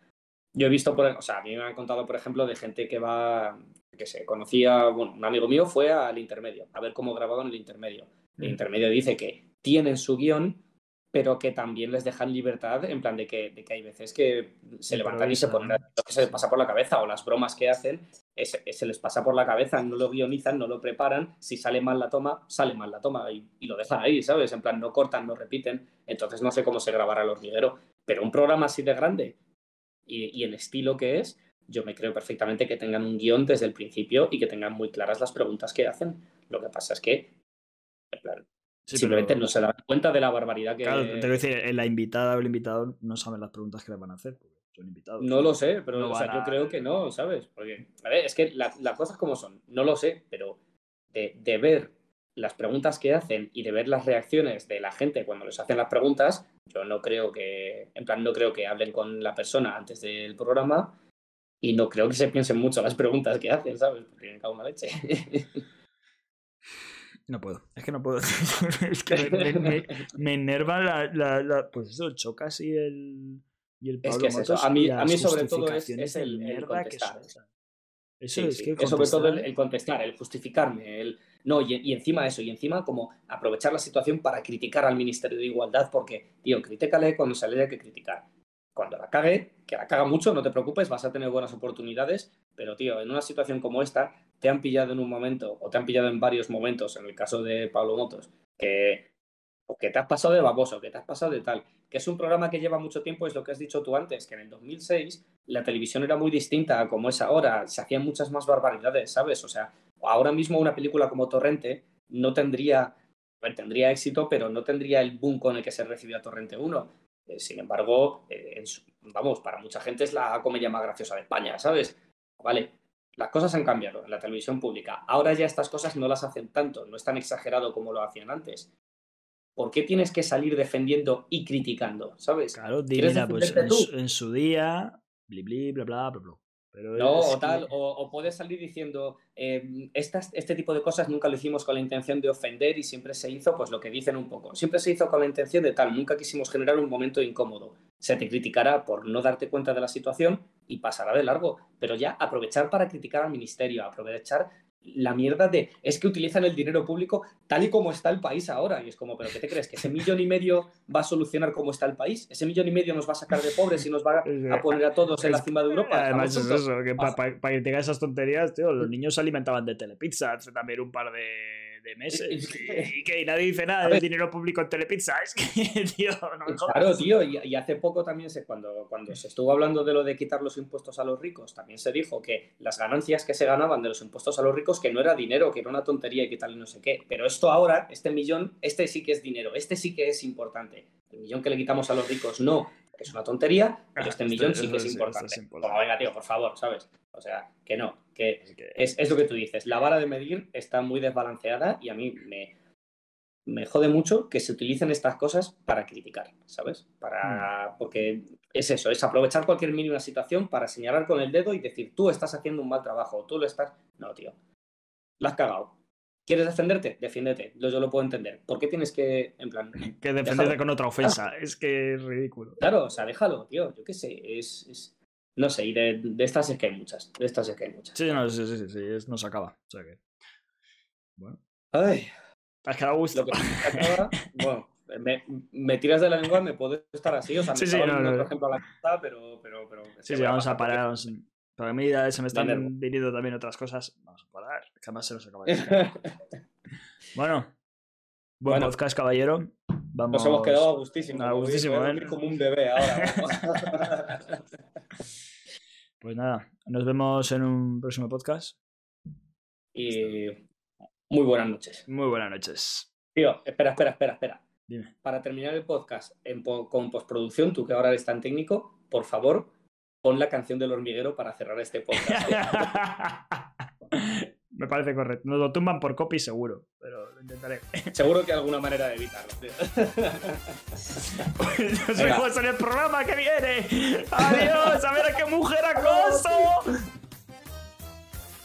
yo he visto, por, o sea, a mí me han contado, por ejemplo, de gente que va, que se conocía, bueno, un amigo mío fue al intermedio, a ver cómo grababan el intermedio. El Mm. intermedio dice que tienen su guion, pero que también les dejan libertad, en plan de que, de que hay veces que se levantan y se ponen lo que se les pasa por la cabeza, o las bromas que hacen, es- es- se les pasa por la cabeza, no lo guionizan, no lo preparan, si sale mal la toma, sale mal la toma y, y lo dejan ahí, ¿sabes? En plan, no cortan, no repiten, entonces no sé cómo se grabará el hormiguero, pero un programa así de grande y, y el estilo que es, yo me creo perfectamente que tengan un guion desde el principio y que tengan muy claras las preguntas que hacen. Lo que pasa es que, en plan, Sí, simplemente pero- no se dan cuenta de la barbaridad que... Claro, te quiero decir, eh, la invitada o el invitado no saben las preguntas que le van a hacer, porque son invitados. No lo sé, pero No o sea, van yo creo que no, ¿sabes? Porque, a ver, es que la- las cosas como son, no lo sé, pero de, de ver las preguntas que hacen y de ver las reacciones de la gente cuando les hacen las preguntas, yo no creo que, en plan, no creo que hablen con la persona antes del programa y no creo que se piensen mucho las preguntas que hacen, ¿sabes? Porque me cago en la leche. *laughs* No puedo, es que no puedo. *laughs* es que me, me- me- me enerva la, la, la- Pues eso, Chocas y el. Y el Es que es eso. A mí, a mí sobre todo es, es el, el que contestar. sueltan. Eso Sí, es sí. que Eso sobre todo el, contestar- el contestar, el justificarme, el no, y, y encima eso, y encima como aprovechar la situación para criticar al Ministerio de Igualdad, porque, tío, critícale cuando se le haya que criticar. Cuando la cague, que la caga mucho, no te preocupes, vas a tener buenas oportunidades, pero, tío, en una situación como esta, te han pillado en un momento, o te han pillado en varios momentos, en el caso de Pablo Motos, que, o que te has pasado de baboso, que te has pasado de tal, que es un programa que lleva mucho tiempo, es lo que has dicho tú antes, que en el 2006 la televisión era muy distinta a como es ahora, se hacían muchas más barbaridades, ¿sabes? O sea, ahora mismo una película como Torrente no tendría, ver, tendría éxito, pero no tendría el boom con el que se recibió a Torrente 1. Eh, sin embargo, eh, vamos, para mucha gente es la comedia más graciosa de España, ¿sabes? Vale, las cosas han cambiado en la televisión pública. Ahora ya estas cosas no las hacen tanto, no es tan exagerado como lo hacían antes. ¿Por qué tienes que salir defendiendo y criticando, ¿sabes? Claro, di, ¿Quieres mira, pues en su, en su día, bli, bli, bla, bla, bla, bla. Pero No, es o que- tal, o, o puedes salir diciendo, eh, estas, este tipo de cosas nunca lo hicimos con la intención de ofender y siempre se hizo, pues lo que dicen un poco, siempre se hizo con la intención de tal, nunca quisimos generar un momento incómodo. Se te criticará por no darte cuenta de la situación y pasará de largo, pero ya aprovechar para criticar al ministerio, aprovechar la mierda de es que utilizan el dinero público tal y como está el país ahora. Y es como, ¿pero qué te crees? ¿Que ese millón y medio va a solucionar cómo está el país? ¿Ese millón y medio nos va a sacar de pobres y nos va a poner a todos en la cima de Europa? Además es eso, que para que tenga esas tonterías, tío, los niños se alimentaban de telepizza hace también un par de de meses. y, que nadie dice nada del dinero público en Telepizza. Es *laughs* que, tío, no me Claro, tío, y, hace poco también, se, cuando, cuando se estuvo hablando de lo de quitar los impuestos a los ricos, también se dijo que las ganancias que se ganaban de los impuestos a los ricos, que no era dinero, que era una tontería y que tal y no sé qué. Pero esto ahora, este millón, este sí que es dinero, este sí que es importante. El millón que le quitamos a los ricos no, es una tontería, pero este millón sí que es importante. Como, venga, tío, por favor, ¿sabes? O sea, que no, que es, es, lo que tú dices. La vara de medir está muy desbalanceada y a mí me, me jode mucho que se utilicen estas cosas para criticar, ¿sabes? Para, hmm. porque es eso, es aprovechar cualquier mínima situación para señalar con el dedo y decir, tú estás haciendo un mal trabajo, tú lo estás... No, tío. La has cagado. ¿Quieres defenderte? Defiéndete. Yo, yo lo puedo entender. ¿Por qué tienes que, en plan... *laughs* Que defenderte con otra ofensa. *laughs* Es que es ridículo. Claro, o sea, déjalo, tío. Yo qué sé. Es, No sé, y de, estas es que hay muchas. De estas es que hay muchas. Sí, no, sí, sí, sí, no se acaba. O sea que... Bueno. Ay. Has quedado gusto. Lo que acaba, *laughs* bueno, me, me, tiras de la lengua, me puedo estar así. O sea, me sí, sí, no, no, por ejemplo, a la casa, pero, pero, pero... Sí, sí, vamos a parar. Vamos Para mí ya se me están viniendo también otras cosas. Vamos a parar, que además se nos acaba de *laughs* Bueno, buen bueno, podcast, caballero. Vamos... Nos hemos quedado a gustísimo. A gustísimo, ¿eh? Como un bebé ahora. *laughs* pues nada, nos vemos en un próximo podcast. Y muy buenas noches. Muy buenas noches. Tío, espera, espera, espera, espera. Dime. Para terminar el podcast en con postproducción, tú que ahora eres tan técnico, por favor, pon la canción del hormiguero para cerrar este podcast. *laughs* Me parece correcto. Nos lo tumban por copy seguro, pero lo intentaré. Seguro que hay alguna manera de evitarlo. *laughs* Nos vemos en el programa que viene. Adiós, a ver a qué mujer acoso.